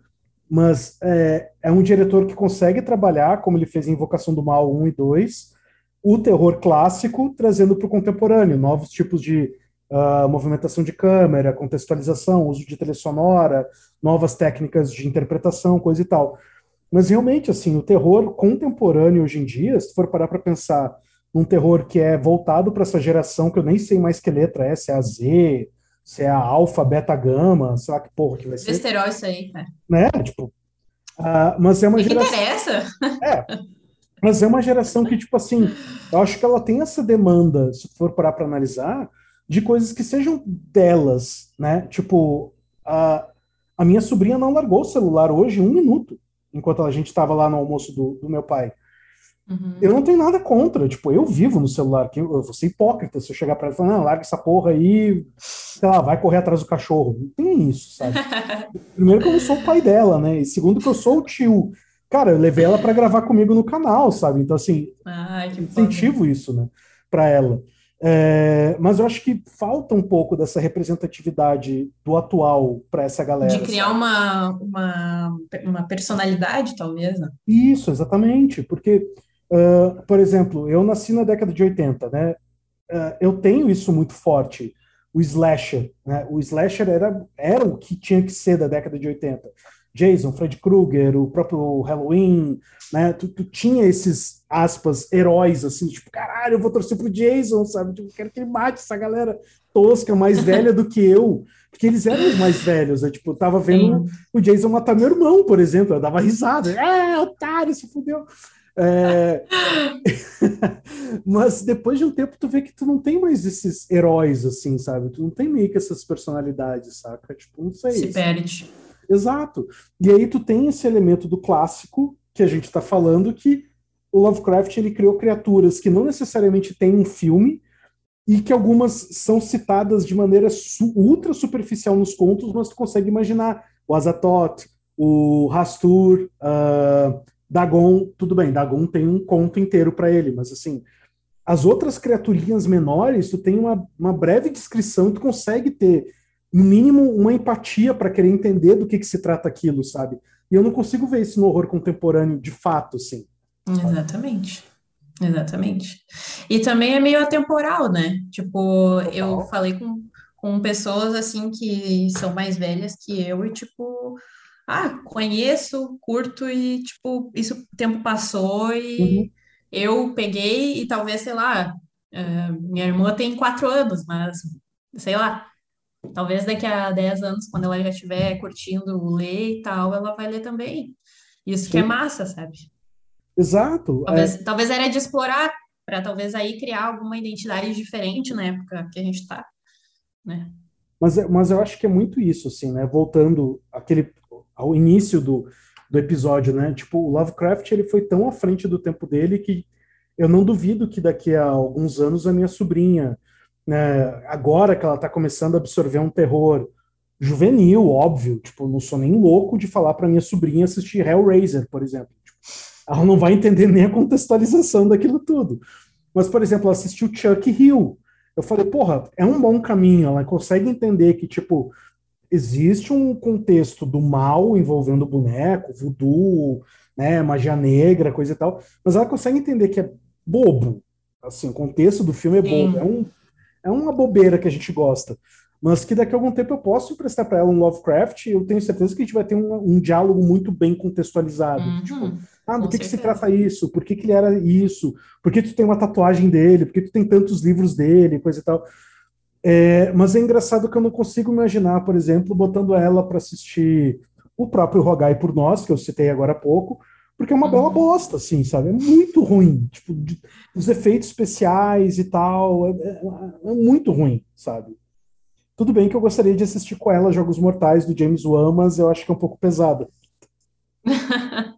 Mas é, é um diretor que consegue trabalhar, como ele fez em Invocação do Mal 1 e 2, o terror clássico, trazendo para o contemporâneo, novos tipos de uh, movimentação de câmera, contextualização, uso de trilha sonora, novas técnicas de interpretação, coisa e tal. Mas realmente, assim, o terror contemporâneo hoje em dia, se for parar para pensar um terror que é voltado para essa geração que eu nem sei mais que letra é, se é a Z, se é a alfa, beta, gama, sei lá que porra que vai ser.
Besterol isso aí, cara.
Né? Tipo, uh, mas é uma
que
geração...
interessa?
É, mas é uma geração que, tipo assim, eu acho que ela tem essa demanda, se for parar para analisar, de coisas que sejam delas, né? Tipo, a, a minha sobrinha não largou o celular hoje um minuto, enquanto a gente estava lá no almoço do, do meu pai. Uhum. Eu não tenho nada contra, tipo, eu vivo no celular, que eu, vou ser hipócrita se eu chegar para ela e falar, não, larga essa porra aí, sei lá, vai correr atrás do cachorro. Não tem isso, sabe? Primeiro que eu não sou o pai dela, né? E segundo que eu sou o tio. Cara, eu levei ela para gravar comigo no canal, sabe? Então, assim,
Ai,
incentivo foda. isso, né, para ela. É, mas eu acho que falta um pouco dessa representatividade do atual para essa galera.
De criar uma, uma, uma personalidade, talvez, né?
Isso, exatamente. Porque Uh, por exemplo, eu nasci na década de 80, né? Uh, eu tenho isso muito forte. O slasher, né? O slasher era, era o que tinha que ser da década de 80. Jason, Fred Krueger, o próprio Halloween, né? Tu, tu, tinha esses, aspas, heróis, assim, tipo, caralho, eu vou torcer pro Jason, sabe? Tipo, quero que ele mate essa galera tosca, mais velha do que eu. Porque eles eram os mais velhos, né? Tipo, eu tava vendo Sim. o Jason matar meu irmão, por exemplo. Eu dava risada. É, otário, se fudeu. É... Mas depois de um tempo tu vê que tu não tem mais esses heróis, assim, sabe? Tu não tem meio que essas personalidades, saca? Tipo, não sei.
Se perde.
Exato. E aí tu tem esse elemento do clássico que a gente tá falando que o Lovecraft ele criou criaturas que não necessariamente têm um filme e que algumas são citadas de maneira su ultra superficial nos contos, mas tu consegue imaginar o Azatoth, o Rastur, uh, Dagon, tudo bem, Dagon tem um conto inteiro para ele, mas assim, as outras criaturinhas menores, tu tem uma, uma breve descrição, tu consegue ter, no mínimo, uma empatia para querer entender do que, que se trata aquilo, sabe? E eu não consigo ver isso no horror contemporâneo de fato, assim.
Exatamente. Exatamente. E também é meio atemporal, né? Tipo, eu falei com, com pessoas assim que são mais velhas que eu e tipo, ah, conheço, curto e tipo, isso o tempo passou e uhum. eu peguei e talvez, sei lá, uh, minha irmã tem quatro anos, mas sei lá, talvez daqui a dez anos, quando ela já estiver curtindo ler e tal, ela vai ler também. Isso Sim. que é massa, sabe?
Exato.
Talvez, é... talvez era de explorar, para talvez aí criar alguma identidade diferente na época que a gente está, né?
Mas, é, mas eu acho que é muito isso, assim, né? Voltando aquele, ao início do, do episódio, né? Tipo, o Lovecraft, ele foi tão à frente do tempo dele que eu não duvido que daqui a alguns anos a minha sobrinha, né, agora que ela está começando a absorver um terror juvenil, óbvio, tipo, não sou nem louco de falar para minha sobrinha assistir Hellraiser, por exemplo ela não vai entender nem a contextualização daquilo tudo. Mas, por exemplo, assistiu Chuck Hill. Eu falei, porra, é um bom caminho. Ela consegue entender que, tipo, existe um contexto do mal envolvendo boneco, voodoo, né, magia negra, coisa e tal, mas ela consegue entender que é bobo. Assim, o contexto do filme é bobo. É, um, é uma bobeira que a gente gosta mas que daqui a algum tempo eu posso emprestar para ela um Lovecraft e eu tenho certeza que a gente vai ter um, um diálogo muito bem contextualizado. Uhum, tipo, ah, do que, que, se trata isso? Por que, que ele era isso? Por que tu tem uma tatuagem dele? Por que tu tem tantos livros dele? Coisa e tal. É, mas é engraçado que eu não consigo imaginar, por exemplo, botando ela para assistir o próprio Rogai por Nós, que eu citei agora há pouco, porque é uma uhum. bela bosta, assim, sabe? É muito ruim. Tipo, de, os efeitos especiais e tal, é, é, é muito ruim, sabe? Tudo bem que eu gostaria de assistir com ela Jogos Mortais do James Wan, mas eu acho que é um pouco pesada.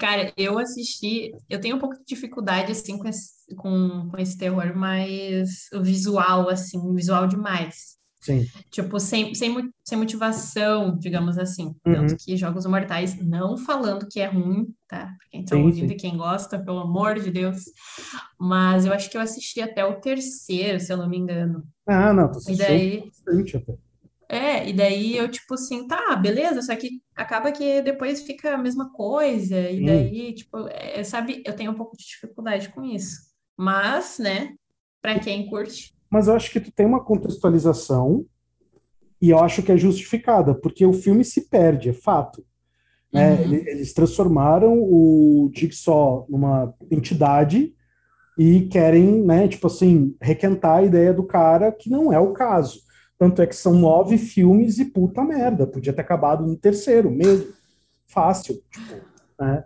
Cara, eu assisti, eu tenho um pouco de dificuldade assim com esse, com, com esse terror, mas o visual, assim, visual demais.
Sim.
Tipo, sem, sem, sem motivação, digamos assim. Uhum. Tanto que Jogos Mortais, não falando que é ruim, tá? Quem tá sim, ouvindo sim. e quem gosta, pelo amor de Deus. Mas eu acho que eu assisti até o terceiro, se eu não me engano.
Ah, não, tu
e daí... bastante até. É, e daí eu, tipo assim, tá, beleza, só que acaba que depois fica a mesma coisa, e daí, tipo, é, sabe, eu tenho um pouco de dificuldade com isso. Mas, né, pra quem curte,
mas eu acho que tu tem uma contextualização e eu acho que é justificada, porque o filme se perde, é fato. Né? Uhum. Eles transformaram o Jigsaw numa entidade e querem, né, tipo assim, requentar a ideia do cara, que não é o caso. Tanto é que são nove filmes e puta merda, podia ter acabado no terceiro mesmo. Fácil, tipo, né?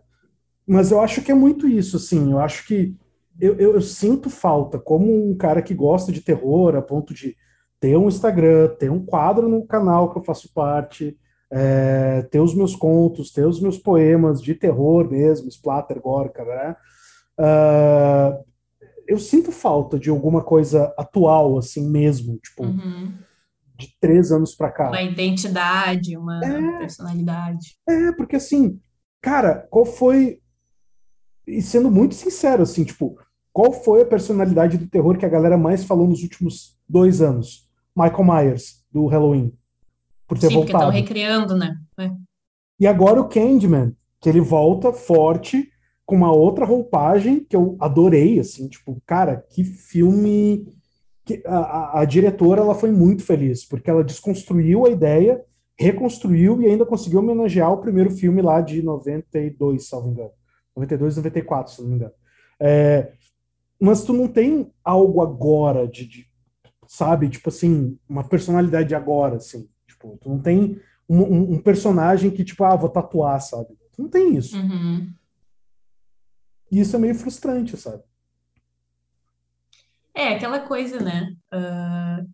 Mas eu acho que é muito isso, assim, eu acho que eu, eu, eu, sinto falta, como um cara que gosta de terror, a ponto de ter um Instagram, ter um quadro no canal que eu faço parte, é, ter os meus contos, ter os meus poemas de terror mesmo, splatter, gorka, né? Uh, eu sinto falta de alguma coisa atual, assim mesmo, tipo, uhum. De três anos para cá.
Uma identidade, uma é, personalidade.
É, porque assim, cara, qual foi e sendo muito sincero, assim, tipo, qual foi a personalidade do terror que a galera mais falou nos últimos dois anos? Michael Myers, do Halloween.
Por ter Sim, voltado. porque estão recriando, né? É.
E agora o Candyman, que ele volta forte, com uma outra roupagem que eu adorei, assim, tipo, cara, que filme... Que a, a, diretora, ela foi muito feliz, porque ela desconstruiu a ideia, reconstruiu e ainda conseguiu homenagear o primeiro filme lá de 92, salvo engano. 92, 94, se não me engano. É, mas tu não tem algo agora de, de, sabe, tipo assim, uma personalidade agora, assim. Tipo, tu não tem um, um, um personagem que, tipo, ah, vou tatuar, sabe? Tu não tem isso.
Uhum.
E isso é meio frustrante, sabe?
É, aquela coisa, né? Uh,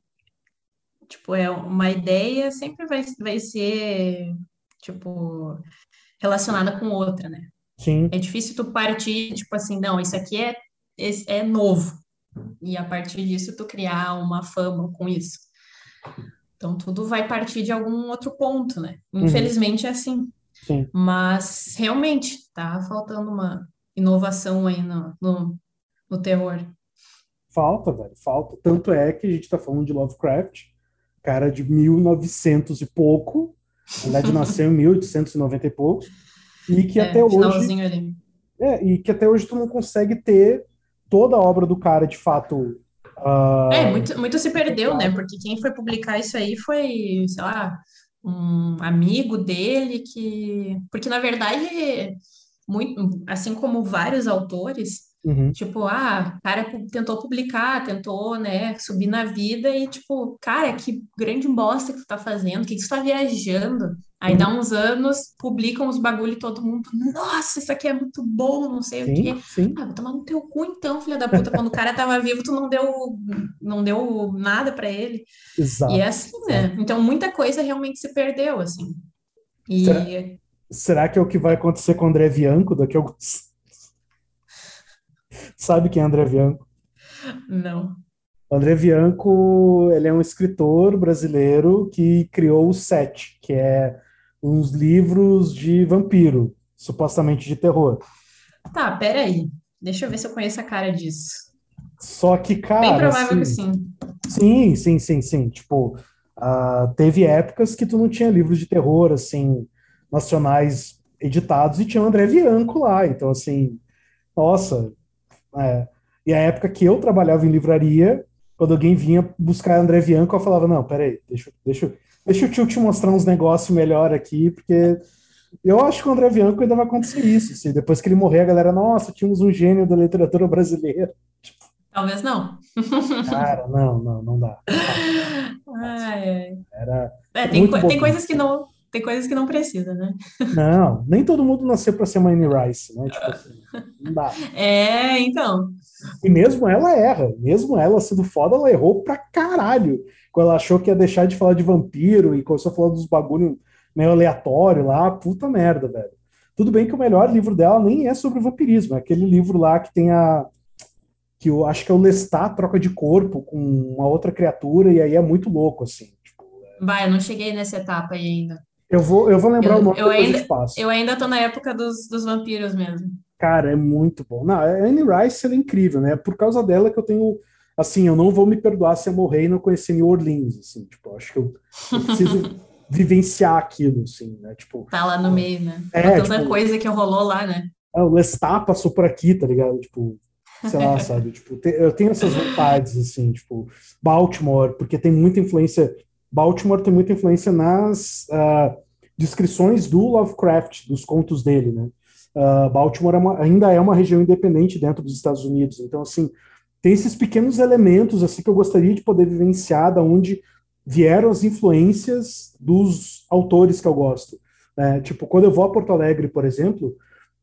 tipo, é uma ideia sempre vai, vai ser, tipo, relacionada com outra, né?
Sim.
É difícil tu partir, tipo assim, não, isso aqui é, é novo. e a partir disso tu criar uma fama com isso. Então tudo vai partir de algum outro ponto, né? Uhum. Infelizmente uhum. é assim. Sim. Mas realmente tá faltando uma inovação aí no, no, no terror.
Falta, velho, falta. Tanto é que a gente tá falando de Lovecraft, cara de 1900 e pouco, na verdade nasceu em 1890 e poucos, e que é, até hoje. Ali. É, e que até hoje tu não consegue ter toda a obra do cara de fato.
Uh... É, muito, muito se perdeu, né? Porque quem foi publicar isso aí foi, sei lá, um amigo dele que. Porque, na verdade, muito, assim como vários autores, Uhum. Tipo, ah, o cara tentou publicar, tentou, né, subir na vida e, tipo, cara, que grande bosta que tu tá fazendo, o que, que tu tá viajando? Aí uhum. dá uns anos, publicam os bagulho e todo mundo, nossa, isso aqui é muito bom, não sei sim, o quê. Sim. Ah, vou tomar no teu cu então, filha da puta. Quando o cara tava vivo, tu não deu, não deu nada para ele. Exato. E é assim, né? Então muita coisa realmente se perdeu, assim.
E... Será, será que é o que vai acontecer com o André Bianco daqui a alguns Sabe quem é André Bianco?
Não.
André Bianco, ele é um escritor brasileiro que criou o Sete, que é uns livros de vampiro, supostamente de terror.
Tá, peraí. Deixa eu ver se eu conheço a cara disso.
Só que, cara.
Bem provável assim, que sim.
Sim, sim, sim, sim. Tipo, uh, teve épocas que tu não tinha livros de terror, assim, nacionais editados e tinha o André Bianco lá. Então, assim, nossa, é. E a época que eu trabalhava em livraria, quando alguém vinha buscar André Bianco, eu falava, não, peraí, deixa, deixa, deixa o tio te mostrar uns negócios melhor aqui, porque eu acho que o André Bianco ainda vai acontecer isso. Assim, depois que ele morrer, a galera, nossa, tínhamos um gênio da literatura brasileira.
Talvez não.
Cara, não, não, não dá.
Ai, ai. Era é, tem, co tem coisas que não tem coisas que não precisa, né?
Não, nem todo mundo nasceu para ser Anne Rice, né? Tipo assim,
não dá. É, então.
E mesmo ela erra, mesmo ela sendo foda, ela errou pra caralho. Quando ela achou que ia deixar de falar de vampiro e começou a falar dos bagulho meio aleatório lá, puta merda, velho. Tudo bem que o melhor livro dela nem é sobre vampirismo, é aquele livro lá que tem a. que eu acho que é o Lestat troca de corpo com uma outra criatura, e aí é muito louco, assim. Tipo,
é... Vai, eu não cheguei nessa etapa aí ainda.
Eu vou, eu vou lembrar eu, o nome
eu ainda, Eu ainda tô na época dos, dos vampiros mesmo.
Cara, é muito bom. Não, a Anne Rice é incrível, né? Por causa dela que eu tenho. Assim, eu não vou me perdoar se eu morrer e não conhecer New Orleans, assim. Tipo, acho que eu, eu preciso vivenciar aquilo, assim, né? Tipo.
Tá lá no meio, né? É, tanta tipo, coisa que rolou lá, né?
É, o Lestat passou por aqui, tá ligado? Tipo, sei lá, sabe? Tipo, eu tenho essas vontades, assim, tipo, Baltimore, porque tem muita influência Baltimore tem muita influência nas uh, descrições do Lovecraft, dos contos dele, né? Uh, Baltimore é uma, ainda é uma região independente dentro dos Estados Unidos, então assim tem esses pequenos elementos assim que eu gostaria de poder vivenciar, da onde vieram as influências dos autores que eu gosto. Né? Tipo, quando eu vou a Porto Alegre, por exemplo,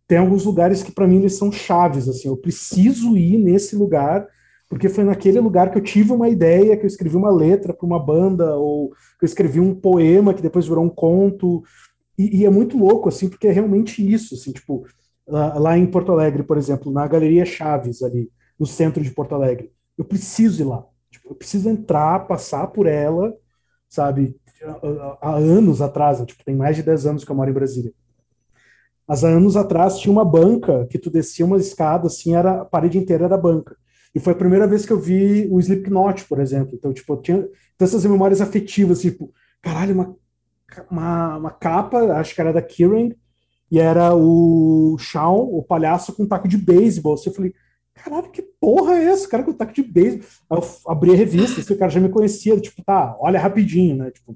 tem alguns lugares que para mim eles são chaves, assim, eu preciso ir nesse lugar porque foi naquele lugar que eu tive uma ideia, que eu escrevi uma letra para uma banda, ou que eu escrevi um poema que depois virou um conto. E, e, é muito louco, assim, porque é realmente isso, assim, tipo, lá, lá, em Porto Alegre, por exemplo, na Galeria Chaves, ali, no centro de Porto Alegre, eu preciso ir lá. Tipo, eu preciso entrar, passar por ela, sabe? Há, anos atrás, tipo, tem mais de 10 anos que eu moro em Brasília. Mas há anos atrás tinha uma banca que tu descia uma escada, assim, era, a parede inteira era banca. E foi a primeira vez que eu vi o Slipknot, por exemplo. Então, tipo, eu tinha essas memórias afetivas, tipo, caralho, uma, uma, uma capa, acho que era da Kieran, e era o Shawn, o palhaço, com um taco de beisebol. Assim, eu falei, caralho, que porra é essa? O cara com taco de beisebol. Aí eu abri a revista, assim, o cara já me conhecia, tipo, tá, olha rapidinho, né? Tipo,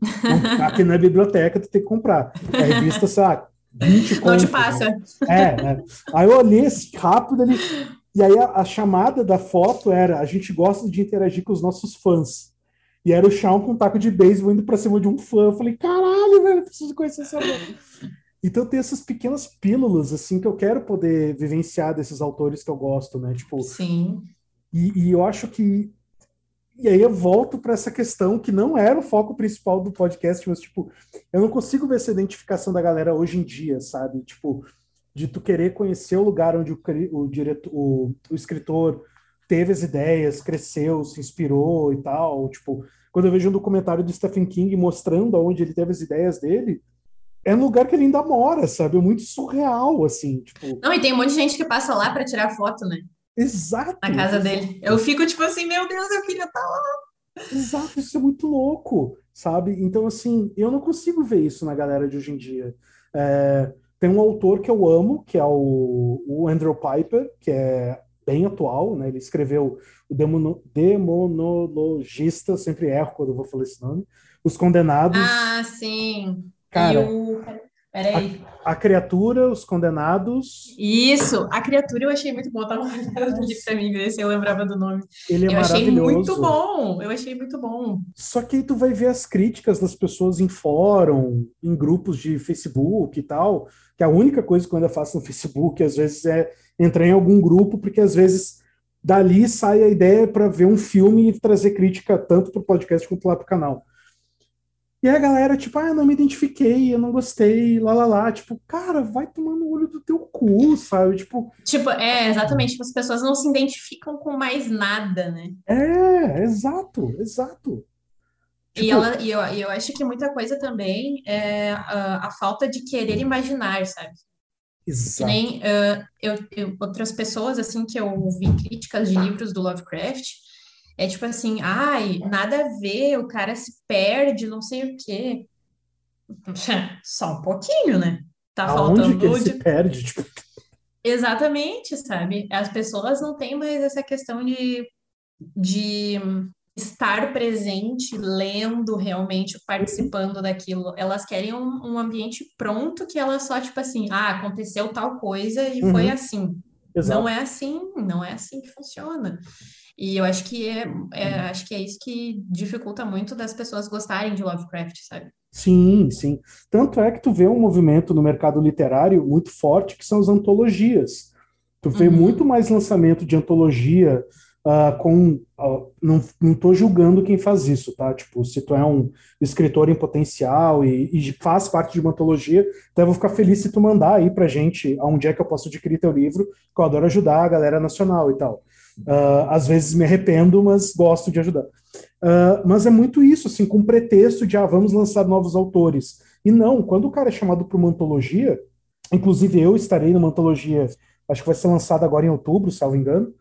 aqui na biblioteca tu tem que comprar. A revista, lá, 20
contos. Não te passa. Né?
É, né? Aí eu olhei assim, rápido, ele e aí a, a, chamada da foto era: a gente gosta de interagir com os nossos fãs. E era o Shawn com um taco de beisebol indo pra cima de um fã. Eu falei: caralho, velho, preciso conhecer essa banda. Então tem essas pequenas pílulas, assim, que eu quero poder vivenciar desses autores que eu gosto, né? Tipo.
Sim.
E, e eu acho que. E aí eu volto para essa questão que não era o foco principal do podcast, mas, tipo, eu não consigo ver essa identificação da galera hoje em dia, sabe? Tipo, de tu querer conhecer o lugar onde o, o, diretor, o, o escritor teve as ideias, cresceu, se inspirou e tal. Tipo, quando eu vejo um documentário do Stephen King mostrando aonde ele teve as ideias dele, é no lugar que ele ainda mora, sabe? É muito surreal, assim, tipo...
Não, e tem um monte de gente que passa lá para tirar foto, né?
Exato.
Na casa dele. Eu fico tipo assim, meu Deus, eu queria estar tá lá.
Exato, isso é muito louco, sabe? Então, assim, eu não consigo ver isso na galera de hoje em dia. É, tem um autor que eu amo, que é o, o Andrew Piper, que é bem atual, né? Ele escreveu o Demono, Demonologista, sempre erro quando eu vou falar esse nome, Os Condenados.
Ah, sim.
Cara, e o... Peraí. A, a criatura, os condenados.
Isso, a criatura eu achei muito bom. Eu tava olhando ali pra mim ver se eu lembrava do nome.
Ele é
eu achei muito bom. Eu achei muito bom.
Só que aí tu vai ver as críticas das pessoas em fórum, em grupos de Facebook e tal. Que a única coisa que eu ainda faço no Facebook, às vezes, é entrar em algum grupo, porque às vezes dali sai a ideia para ver um filme e trazer crítica tanto para o podcast quanto lá para o canal. E a galera, tipo, ah, eu não me identifiquei, eu não gostei, lá, lá, lá. Tipo, cara, vai tomar no olho do teu cu, sabe? Tipo...
Tipo, é, exatamente. Tipo, as pessoas não se identificam com mais nada, né?
É, exato, exato.
Tipo... E, ela, e, eu, eu acho que muita coisa também é a, a falta de querer imaginar, sabe?
Exato.
Que nem uh, eu, eu, outras pessoas, assim, que eu ouvi críticas de livros do Lovecraft, é tipo assim, ai, nada a ver, o cara se perde, não sei o quê. Só um pouquinho, né? Tá
Aonde
faltando
que ele se perde? Tipo...
Exatamente, sabe? As pessoas não têm mais essa questão de, de estar presente, lendo realmente, participando daquilo. Elas querem um, um, ambiente pronto que elas só, tipo assim, ah, aconteceu tal coisa e uhum. foi assim. Exato. Não é assim, não é assim que funciona. E eu acho que é, é, acho que é isso que dificulta muito das pessoas gostarem de Lovecraft, sabe?
Sim, sim. Tanto é que tu vê um movimento no mercado literário muito forte que são as antologias. Tu vê uhum. muito mais lançamento de antologia uh, com. Uh, não, não tô julgando quem faz isso, tá? Tipo, se tu é um escritor em potencial e, e faz parte de uma antologia, eu vou ficar feliz se tu mandar aí pra gente aonde é que eu posso adquirir teu livro, que eu adoro ajudar a galera nacional e tal. Uh, às vezes me arrependo, mas gosto de ajudar. Uh, mas é muito isso, assim, com pretexto de, ah, vamos lançar novos autores. E não, quando o cara é chamado para uma antologia, inclusive eu estarei numa antologia, acho que vai ser lançada agora em outubro, salvo engano.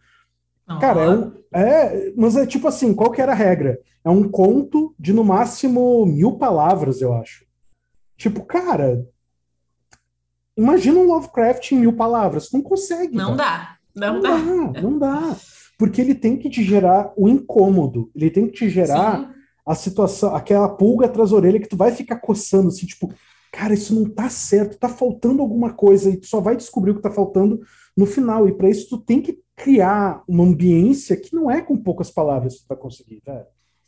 Uhum. Cara, é, um, é, mas é tipo assim, qual que era a regra? É um conto de no máximo mil palavras, eu acho. Tipo, cara, imagina um Lovecraft em mil palavras, não consegue.
Não cara. dá. Não,
não
dá.
dá. Não dá. Porque ele tem que te gerar o incômodo, ele tem que te gerar Sim. a situação, aquela pulga atrás da orelha que tu vai ficar coçando, assim, tipo, cara, isso não tá certo, tá faltando alguma coisa, e tu só vai descobrir o que tá faltando no final. E para isso tu tem que criar uma ambiência que não é com poucas palavras que tu vai conseguir, velho.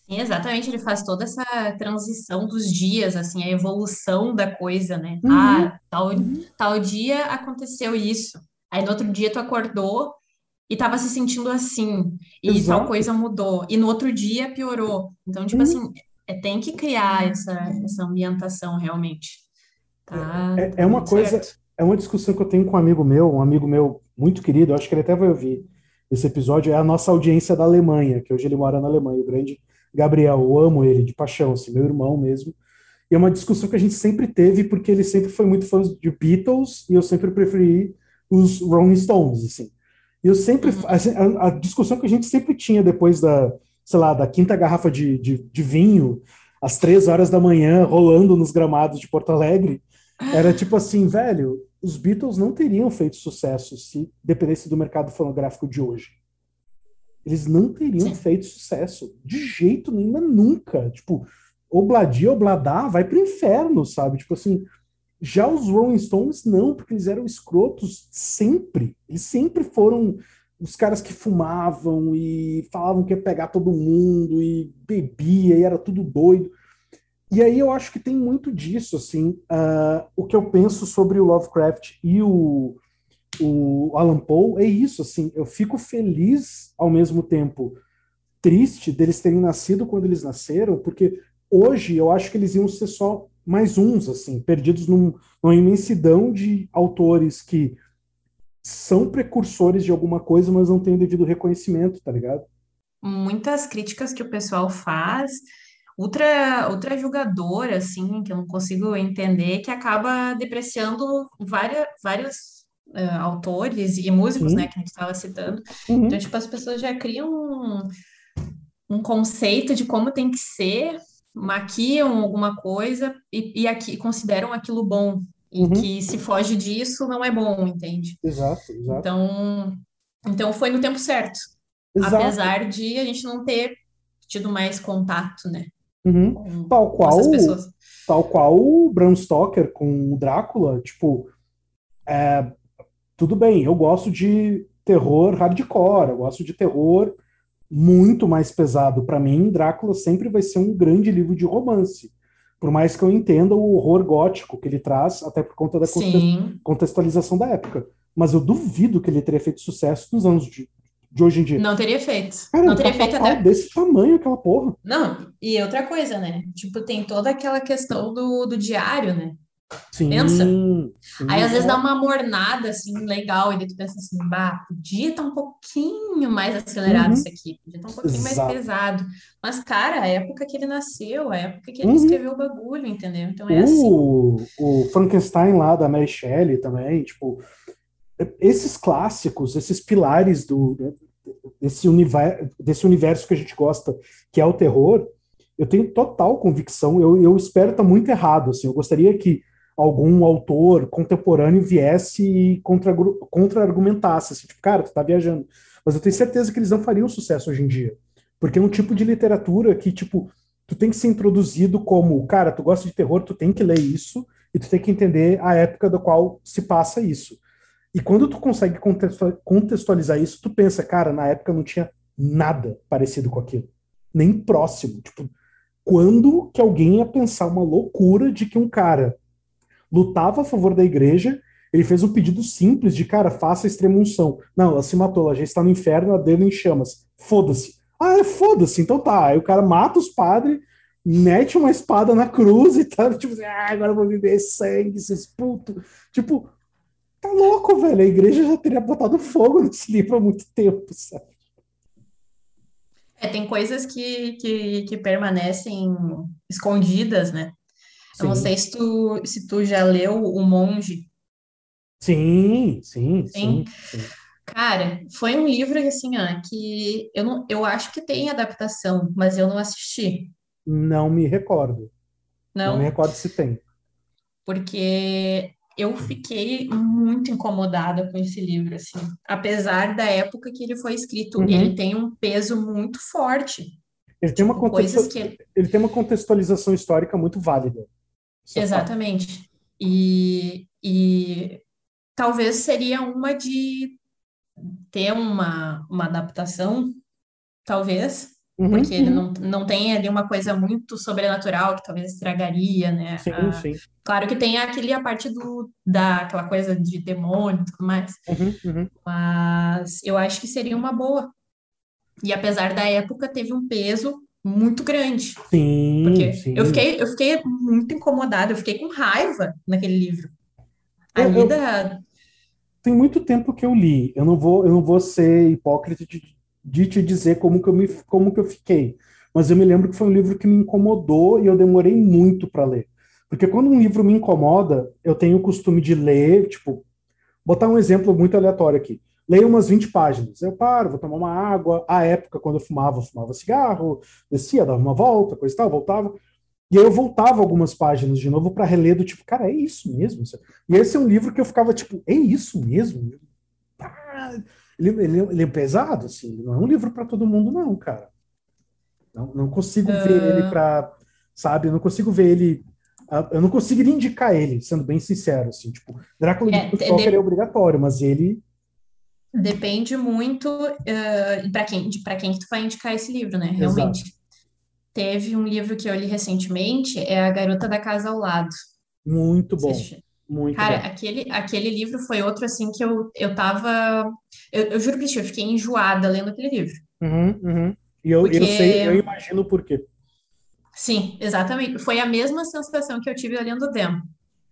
Sim, exatamente, ele faz toda essa transição dos dias, assim, a evolução da coisa, né? Uhum. Ah, tal, uhum. tal dia aconteceu isso. Aí no outro dia tu acordou e tava se sentindo assim, e Exato. tal coisa mudou, e no outro dia piorou. Então, tipo hum. assim, é, tem que criar essa, essa ambientação realmente. Tá,
é, é uma coisa, certo. é uma discussão que eu tenho com um amigo meu, um amigo meu muito querido, acho que ele até vai ouvir esse episódio, é a nossa audiência da Alemanha, que hoje ele mora na Alemanha, o grande Gabriel, eu amo ele de paixão, assim, meu irmão mesmo. E é uma discussão que a gente sempre teve, porque ele sempre foi muito fã de Beatles, e eu sempre preferi os Rolling Stones, assim. E eu sempre, uhum. a, a, discussão que a gente sempre tinha depois da, sei lá, da quinta garrafa de, de, de vinho, às três horas da manhã, rolando nos gramados de Porto Alegre, era tipo assim, velho, os Beatles não teriam feito sucesso se dependesse do mercado fonográfico de hoje. Eles não teriam Sim. feito sucesso. De jeito nenhum, nunca. Tipo, Obladia, Obladá, vai pro inferno, sabe? Tipo assim, já os Rolling Stones, não, porque eles eram escrotos sempre. Eles sempre foram os caras que fumavam e falavam que ia pegar todo mundo e bebia e era tudo doido. E aí eu acho que tem muito disso, assim, uh, o que eu penso sobre o Lovecraft e o, o Alan Poe é isso, assim, eu fico feliz ao mesmo tempo triste deles terem nascido quando eles nasceram, porque hoje eu acho que eles iam ser só mais uns, assim, perdidos num, numa imensidão de autores que são precursores de alguma coisa, mas não têm o devido reconhecimento, tá ligado?
Muitas críticas que o pessoal faz, outra, outra julgadora, assim, que eu não consigo entender, que acaba depreciando várias, vários uh, autores e músicos, né, que a gente estava citando. Uhum. Então, tipo, as pessoas já criam um, um conceito de como tem que ser, maquiam alguma coisa e, e aqui consideram aquilo bom. E uhum. que se foge disso não é bom, entende?
Exato, exato.
Então, então foi no tempo certo. Exato. Apesar de a gente não ter tido mais contato, né?
Uhum. Com, tal qual, tal qual o Bram Stoker com o Drácula, tipo, é, tudo bem, eu gosto de terror hardcore, eu gosto de terror muito mais pesado. Para mim, Drácula sempre vai ser um grande livro de romance. Por mais que eu entenda o horror gótico que ele traz, até por conta da Sim. contextualização da época. Mas eu duvido que ele teria feito sucesso nos anos de, de hoje em dia.
Não teria feito.
Cara,
não
teria feito até desse tamanho aquela porra.
Não, e outra coisa, né? Tipo, tem toda aquela questão do, do diário, né?
Sim,
pensa.
Sim,
Aí às vezes dá uma mornada assim legal, e daí tu pensa assim, bah, podia estar tá um pouquinho mais acelerado uhum. isso aqui, podia estar tá um pouquinho Exato. mais pesado. Mas, cara, a época que ele nasceu, a época que ele uhum. escreveu o bagulho, entendeu? Então é assim.
o, assim. O Frankenstein lá da Mary Shelley também, tipo, esses clássicos, esses pilares do desse universo, desse universo que a gente gosta, que é o terror, eu tenho total convicção, eu, eu espero estar tá muito errado, assim, eu gostaria que algum autor contemporâneo viesse e contra-argumentasse, contra assim, tipo, cara, tu tá viajando. Mas eu tenho certeza que eles não fariam sucesso hoje em dia. Porque é um tipo de literatura que, tipo, tu tem que ser introduzido como, cara, tu gosta de terror, tu tem que ler isso e tu tem que entender a época da qual se passa isso. E quando tu consegue contextualizar isso, tu pensa, cara, na época não tinha nada parecido com aquilo. Nem próximo. Tipo, quando que alguém ia pensar uma loucura de que um cara lutava a favor da igreja, ele fez um pedido simples de, cara, faça a extrema unção. Não, ela se matou, ela já está no inferno, ela deu em chamas. Foda-se. Ah, é foda-se, então tá. Aí o cara mata os padres, mete uma espada na cruz e tá, tipo, assim, ah, agora eu vou viver sangue, esses putos. Tipo, tá louco, velho. A igreja já teria botado fogo nesse livro há muito tempo, sabe?
É, tem coisas que, que, que permanecem escondidas, né? Eu não sei se tu, se tu já leu O Monge.
Sim, sim, sim, sim.
Cara, foi um livro assim, ó, que eu, não, eu acho que tem adaptação, mas eu não assisti.
Não me recordo.
Não,
não me recordo se tem.
Porque eu fiquei muito incomodada com esse livro, assim. Apesar da época que ele foi escrito, uhum. ele tem um peso muito forte.
Ele tem, uma tipo, contexto... que... ele tem uma contextualização histórica muito válida.
Exatamente. E, e talvez seria uma de ter uma, uma adaptação, talvez, uhum, porque uhum. não, não tem ali uma coisa muito sobrenatural que talvez estragaria, né?
Sim, a, sim.
Claro que tem aquele a parte do, da aquela coisa de demônio e tudo mais,
uhum, uhum.
mas eu acho que seria uma boa. E apesar da época, teve um peso muito grande.
Sim,
porque
sim.
Eu, fiquei, eu fiquei muito incomodada, eu fiquei com raiva naquele livro. Ali eu, da...
Tem muito tempo que eu li. Eu não vou, eu não vou ser hipócrita de, de te dizer como que, eu me, como que eu fiquei. Mas eu me lembro que foi um livro que me incomodou e eu demorei muito para ler. Porque quando um livro me incomoda, eu tenho o costume de ler, tipo, botar um exemplo muito aleatório aqui leio umas 20 páginas. Eu paro, vou tomar uma água. À época, quando eu fumava, eu fumava cigarro, descia, dava uma volta, coisa e tal, voltava. E aí eu voltava algumas páginas de novo para reler do tipo, cara, é isso mesmo? E esse é um livro que eu ficava tipo, é isso mesmo? Ah, ele, ele, ele, é pesado, assim, não é um livro para todo mundo, não, cara. Não, não consigo uh... ver ele para, sabe, eu não consigo ver ele ah, eu não conseguiria indicar ele, sendo bem sincero, assim, tipo, Drácula é, de de... é obrigatório, mas ele
Depende muito uh, para quem, para quem que tu vai indicar esse livro, né? Realmente. Exato. Teve um livro que eu li recentemente, é A Garota da Casa ao Lado.
Muito bom. Muito
Cara,
bom.
Aquele, aquele livro foi outro assim que eu, eu tava. Eu, eu juro pra ti, eu fiquei enjoada lendo aquele livro.
Uhum, uhum. E eu, Porque... eu sei, eu imagino por quê.
Sim, exatamente. Foi a mesma sensação que eu tive lendo o Dem.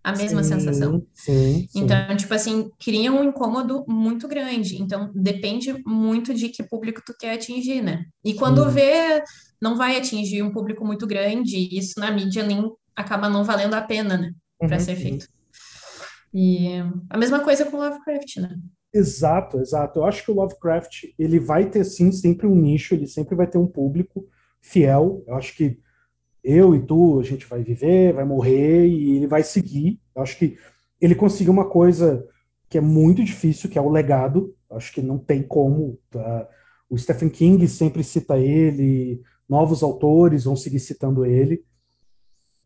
A mesma
sim,
sensação.
Sim, sim.
Então, tipo assim, cria um incômodo muito grande. Então, depende muito de que público tu quer atingir, né? E quando
Sim.
vê, não vai atingir um público muito grande, isso na mídia nem acaba não valendo a pena, né? Para
Uhum,
ser feito. E a mesma coisa com Lovecraft, né?
Exato, exato. Eu acho que o Lovecraft, ele vai ter sim sempre um nicho, ele sempre vai ter um público fiel. Eu acho que eu e tu, a gente vai viver, vai morrer e ele vai seguir. Eu acho que ele conseguiu uma coisa que é muito difícil, que é o legado. Eu acho que não tem como. tá? O Stephen King sempre cita ele, novos autores vão seguir citando ele.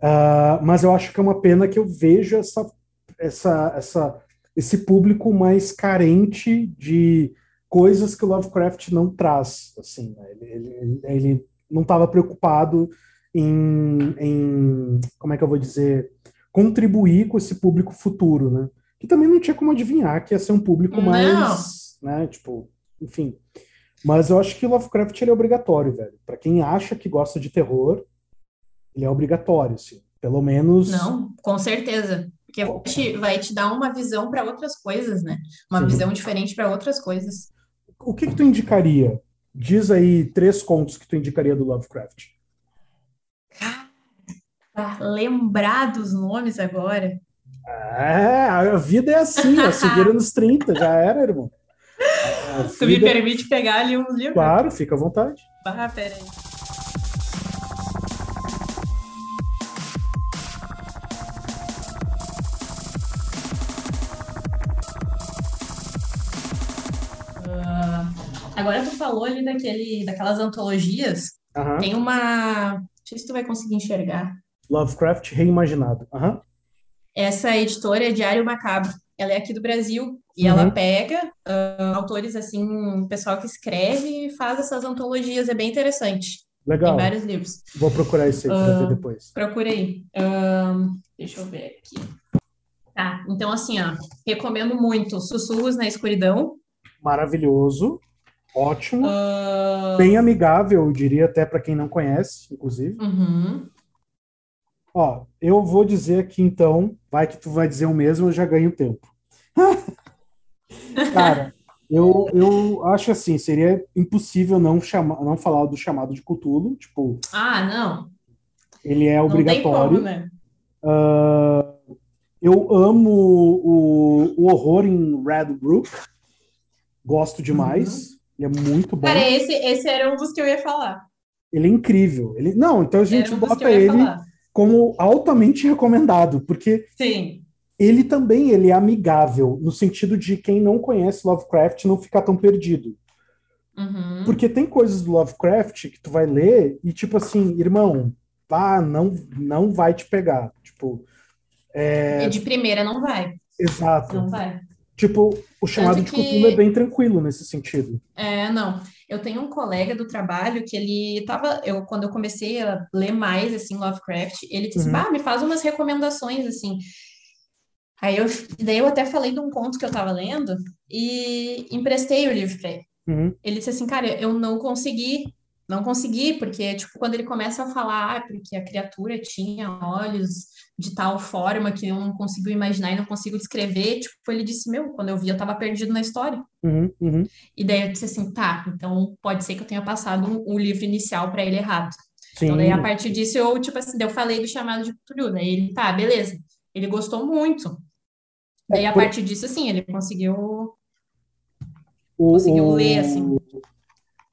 Ah, mas eu acho que é uma pena que eu vejo essa, essa, essa, esse público mais carente de coisas que o Lovecraft não traz. Assim, né? ele, ele, ele não estava preocupado em, em, como é que eu vou dizer, contribuir com esse público futuro, né? Que também não tinha como adivinhar que ia ser um público
Não.
mais, né? Tipo, enfim. Mas eu acho que Lovecraft ele é obrigatório, velho. Para quem acha que gosta de terror, ele é obrigatório, assim. Pelo menos.
Não, com certeza. Porque vai te, vai te dar uma visão para outras coisas, né? Uma
Sim.
visão diferente para outras coisas.
O que que tu indicaria? Diz aí três contos que tu indicaria do Lovecraft.
Ah, lembrar dos nomes agora.
É, a vida é assim, ó. Seguiram nos 30, já era, irmão. A
Tu me
vida-
permite pegar ali um livro?
Claro, fica à vontade.
Ah, peraí. Ah, agora tu falou ali daquele, daquelas antologias.
Aham.
Tem uma. Não sei se tu vai conseguir enxergar.
Lovecraft reimaginado. Aham.
Essa editora é Diário Macabro. Ela é aqui do Brasil e
Uhum.
ela pega ah, autores assim, pessoal que escreve e faz essas antologias. É bem interessante. Tem
Legal.
vários livros.
Vou procurar esse aí ver depois.
Procura aí. Ahn, deixa eu ver aqui. Tá, então assim, ó, recomendo muito Sussurros na Escuridão.
Maravilhoso. Ótimo.
Ahn,
Bem amigável, eu diria até para quem não conhece, inclusive.
uhum.
Ó, eu vou dizer aqui então, vai que tu vai dizer o mesmo, eu já ganho tempo. Cara, eu, eu acho assim, seria impossível não chamar, não falar do chamado de Cthulhu, tipo,
Ah, não.
ele é
Não tem
obrigatório.
como, né?
Ah, eu amo o, o horror em Red Brook, gosto demais, ele é muito bom.
Cara, esse, esse era um dos que eu ia falar.
Ele é incrível. Ele, não, então a gente
um
bota ele
falar.
como altamente recomendado, porque
Sim.
ele também ele é amigável, no sentido de quem não conhece Lovecraft não ficar tão perdido.
Uhum.
Porque tem coisas do Lovecraft que tu vai ler e, tipo assim, irmão, pá, não, não vai te pegar. Tipo,
E de primeira não vai.
exato.
Não vai.
Tipo, o chamado de
que-
Cthulhu é bem tranquilo nesse sentido.
É, não. Eu tenho um colega do trabalho que ele tava, eu quando eu comecei a ler mais assim Lovecraft, ele disse,
Uhum.
bah, me faz umas recomendações assim. Aí eu, daí eu até falei de um conto que eu tava lendo e emprestei o livro para ele.
Uhum.
Ele disse assim, cara, eu não consegui, não consegui, porque tipo quando ele começa a falar, ah, porque a criatura tinha olhos de tal forma que eu não consigo imaginar e não consigo descrever, tipo, ele disse, meu, quando eu vi eu tava perdido na história.
Uhum, uhum.
E daí eu disse assim, tá, então pode ser que eu tenha passado um- o livro inicial para ele errado.
Sim.
Então daí a partir disso eu, tipo assim, eu falei do chamado de Cthulhu, daí ele, tá, beleza. Ele gostou muito. Daí a partir disso, assim, ele conseguiu,
O-
conseguiu
o-
ler, assim.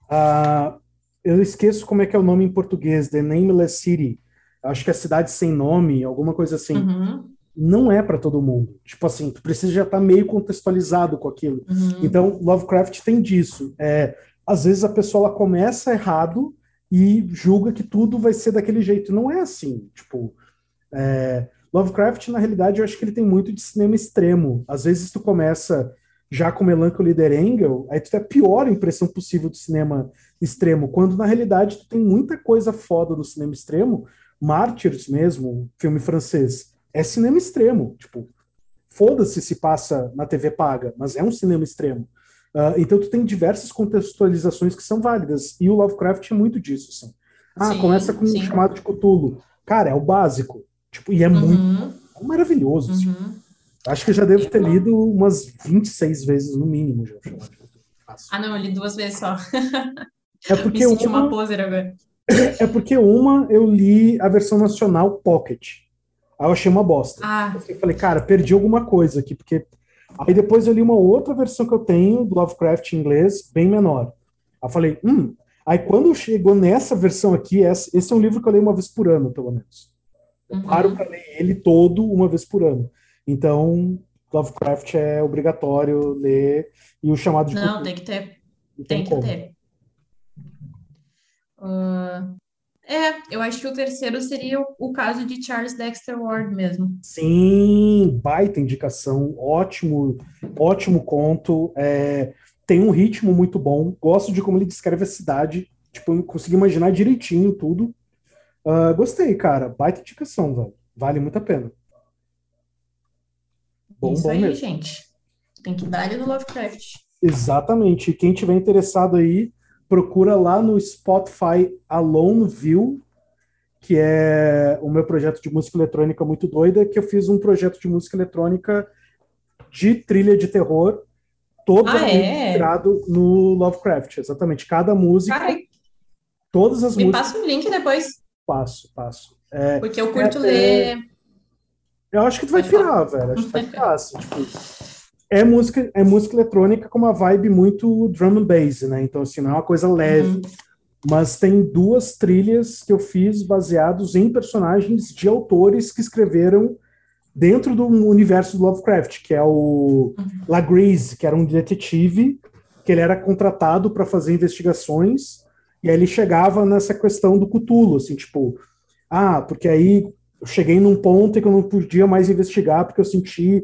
Ah, eu esqueço como é que é o nome em português, The Nameless City. Acho que é Cidade Sem Nome, alguma coisa assim.
Uhum,
Não é para todo mundo. Tipo assim, tu precisa já estar meio contextualizado com aquilo.
uhum.
Então, Lovecraft tem disso. É, às vezes a pessoa ela começa errado e julga que tudo vai ser daquele jeito. Não é assim. Tipo, é, Lovecraft, na realidade, eu acho que ele tem muito de cinema extremo. Às vezes tu começa já com Melancholy Der Engel, aí tu tem a pior impressão possível do cinema extremo, quando na realidade tu tem muita coisa foda do cinema extremo. Martyrs mesmo, filme francês, é cinema extremo. Tipo, foda-se se passa na TV paga, mas é um cinema extremo. Ah, então tu tem diversas contextualizações que são válidas, e o Lovecraft é muito disso, assim. Ah,
Sim,
começa com
sim.
o chamado de Cthulhu. Cara, é o básico. Tipo, e é muito,
Uhum.
maravilhoso. Assim. Uhum. Acho que já devo ter lido umas 26 vezes no mínimo. Já.
Ah, não, eu li duas vezes só.
É porque Me uma... uma poser agora. É porque uma eu li a versão nacional Pocket. Aí eu achei uma bosta. Ah. Eu falei, cara, perdi alguma coisa aqui, porque. Aí depois eu li uma outra versão que eu tenho do Lovecraft em inglês, bem menor. Aí eu falei, hum. Aí quando chegou nessa versão aqui, esse é um livro que eu leio uma vez por ano, pelo menos. Eu uhum. paro para ler ele todo uma vez por ano. Então, Lovecraft é obrigatório ler e o chamado de.
Não, cultura. tem que ter. Tem, tem que como. ter. Uh, é, eu acho que o terceiro seria o, o, caso de Charles Dexter Ward mesmo.
Sim, baita indicação, ótimo, ótimo conto. É, tem um ritmo muito bom. Gosto de como ele descreve a cidade. Tipo, eu consegui imaginar direitinho tudo. Uh, gostei, cara. Baita indicação, velho. Vale muito a pena.
Bom, Isso bom aí, mesmo. gente. Tem que dar ali no Lovecraft.
Exatamente. Quem tiver interessado aí, procura lá no Spotify Alone View, que é o meu projeto de música eletrônica muito doida, que eu fiz um projeto de música eletrônica de trilha de terror, todo ah, é? inspirado no Lovecraft, exatamente. Cada música, Cara, todas as
me
músicas.
Me passa o link depois.
Passo, passo. É,
Porque eu curto é, ler. É...
Eu acho que tu vai pirar, velho. Acho que vai pirar, assim, tipo é música, é música eletrônica com uma vibe muito drum and bass, né? Então, assim, não é uma coisa leve. Uhum. Mas tem duas trilhas que eu fiz baseados em personagens de autores que escreveram dentro do universo do Lovecraft, que é o uhum. Lagrease, que era um detetive, que ele era contratado para fazer investigações, e aí ele chegava nessa questão do Cthulhu, assim, tipo, ah, porque aí eu cheguei num ponto em que eu não podia mais investigar porque eu senti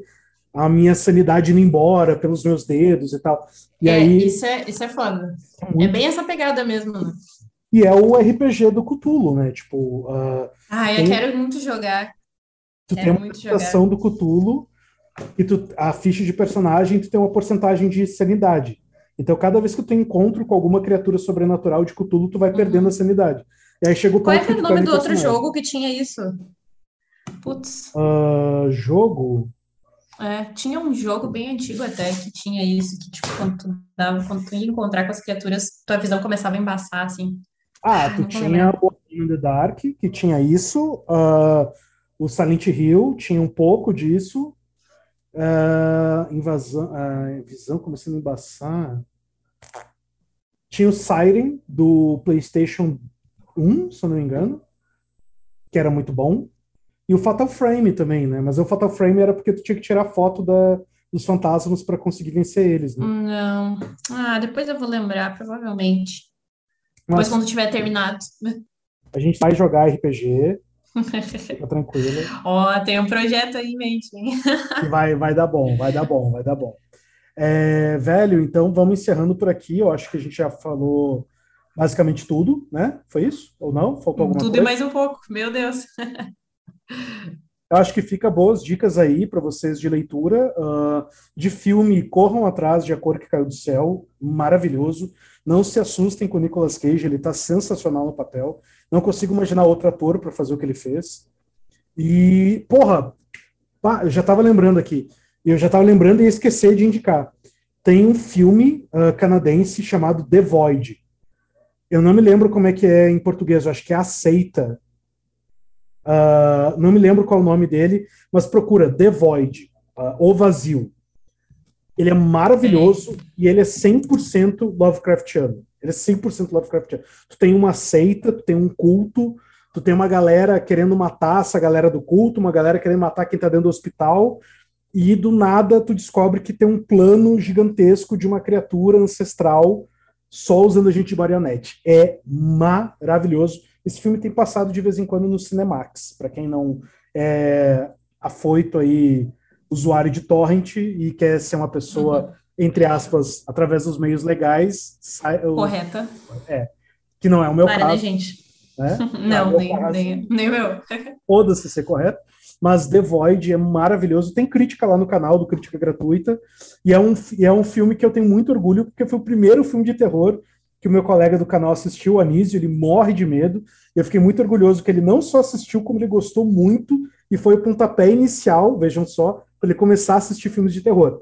a minha sanidade indo embora pelos meus dedos e tal. E
é,
aí,
isso é, isso é foda. É, muito... é, bem essa pegada mesmo, né?
E é o RPG do Cthulhu, né? Tipo. Uh,
ah, eu tem... quero muito jogar.
Tu quero tem uma apresentação do Cthulhu e tu, a ficha de personagem tu tem uma porcentagem de sanidade. Então, cada vez que tu encontro com alguma criatura sobrenatural de Cthulhu, tu vai uhum. perdendo a sanidade. E aí chega o
Qual é, é o nome do outro jogo que tinha isso? Putz.
Uh, jogo?
É, tinha um jogo bem antigo até que tinha isso, que tipo, quando tu, dava, quando tu ia encontrar com as criaturas, tua visão começava a embaçar, assim.
Ah, tu tinha o In the Dark, que tinha isso, uh, o Silent Hill tinha um pouco disso, uh, invasão, uh, visão começando a embaçar. Tinha o Siren, do PlayStation 1, se eu não me engano, que era muito bom. E o Fatal Frame também, né? Mas o Fatal Frame era porque tu tinha que tirar foto da, dos fantasmas para conseguir vencer eles, né?
Não. Ah, depois eu vou lembrar, provavelmente. Mas, depois quando tiver terminado.
A gente vai jogar RPG. Fica tranquilo.
Ó, oh, tem um projeto aí em mente, hein?
vai, vai dar bom, vai dar bom, vai dar bom. É, velho, então vamos encerrando por aqui. Eu acho que a gente já falou basicamente tudo, né? Foi isso? Ou não? Faltou alguma
tudo
coisa?
Tudo e mais um pouco, meu Deus.
Eu acho que fica boas dicas aí para vocês de leitura. Uh, de filme, corram atrás de A Cor que Caiu do Céu, maravilhoso. Não se assustem com o Nicolas Cage, ele está sensacional no papel. Não consigo imaginar outro ator para fazer o que ele fez. E, porra, pá, eu já estava lembrando aqui. Eu já estava lembrando e ia esquecer de indicar. Tem um filme uh, canadense chamado The Void. Eu não me lembro como é que é em português, eu acho que é Aceita Uh, não me lembro qual é o nome dele, mas procura The Void, uh, O Vazio. Ele é maravilhoso e ele é 100% Lovecraftiano. Ele é 100% Lovecraftiano. Tu tem uma seita, tu tem um culto, tu tem uma galera querendo matar essa galera do culto, uma galera querendo matar quem tá dentro do hospital, e do nada tu descobre que tem um plano gigantesco de uma criatura ancestral só usando a gente de marionete. É maravilhoso. Esse filme tem passado de vez em quando no Cinemax, para quem não é afoito aí, usuário de torrent e quer ser uma pessoa, uhum. entre aspas, através dos meios legais.
Sai, Correta.
É, que não é o meu
Para,
né,
caso. Né, gente? Né? Não, não nem, nem, nem meu.
Foda-se ser correto. Mas The Void é maravilhoso. Tem crítica lá no canal do Crítica Gratuita. E é um, e é um filme que eu tenho muito orgulho, porque foi o primeiro filme de terror que o meu colega do canal assistiu, o Anísio, ele morre de medo. Eu fiquei muito orgulhoso que ele não só assistiu, como ele gostou muito e foi o pontapé inicial, vejam só, para ele começar a assistir filmes de terror.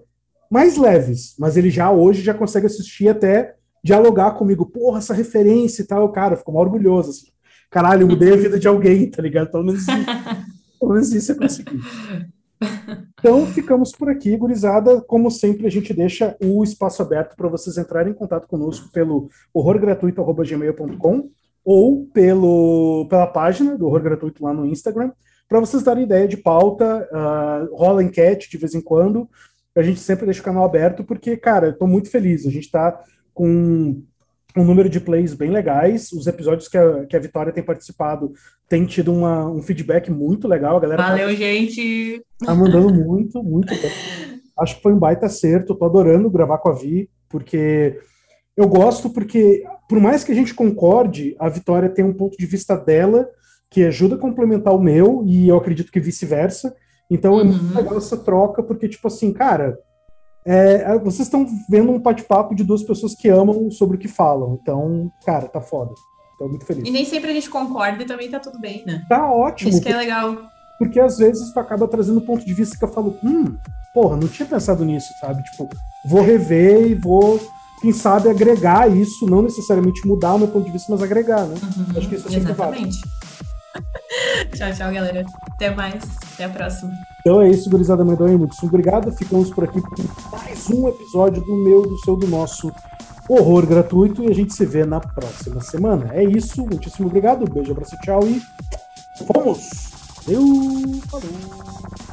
Mais leves, mas ele já hoje já consegue assistir até dialogar comigo. Porra, essa referência e tal, cara, ficou orgulhoso. Assim. Caralho, eu mudei a vida de alguém, tá ligado? Pelo menos, pelo menos isso eu consegui. Então, ficamos por aqui, gurizada. Como sempre, a gente deixa o espaço aberto para vocês entrarem em contato conosco pelo horrorgratuito.gmail.com ou pelo, pela página do Horror Gratuito lá no Instagram, para vocês darem ideia de pauta, uh, rola enquete de vez em quando, a gente sempre deixa o canal aberto, porque, cara, eu estou muito feliz, a gente está com um número de plays bem legais, os episódios que a, que a Vitória tem participado têm tido uma, um feedback muito legal, a galera
Valeu, tá, gente!
Tá mandando muito, muito bem. Acho que foi um baita acerto, tô adorando gravar com a Vi, porque eu gosto porque, por mais que a gente concorde, a Vitória tem um ponto de vista dela que ajuda a complementar o meu, e eu acredito que vice-versa. Então uhum. é muito uhum. legal essa troca, porque, tipo assim, cara, é, é vocês estão vendo um bate-papo de duas pessoas que amam sobre o que falam. Então, cara, tá foda. Tô muito feliz.
E nem sempre a gente concorda e também tá tudo bem, né?
Tá ótimo.
Isso que é legal.
Porque às vezes tu acaba trazendo ponto de vista que eu falo, hum, porra, não tinha pensado nisso, sabe? Tipo, vou rever e vou quem sabe, agregar isso, não necessariamente mudar o meu ponto de vista, mas agregar, né?
Uhum, Acho que isso é sempre Exatamente. tchau, tchau, galera. Até mais. Até a próxima.
Então é isso, gurizada Medonha. Muito obrigado. Ficamos por aqui com mais um episódio do meu, do seu, do nosso horror gratuito e a gente se vê na próxima semana. É isso. Muitíssimo obrigado. Beijo, abraço, tchau e fomos! Eu falou!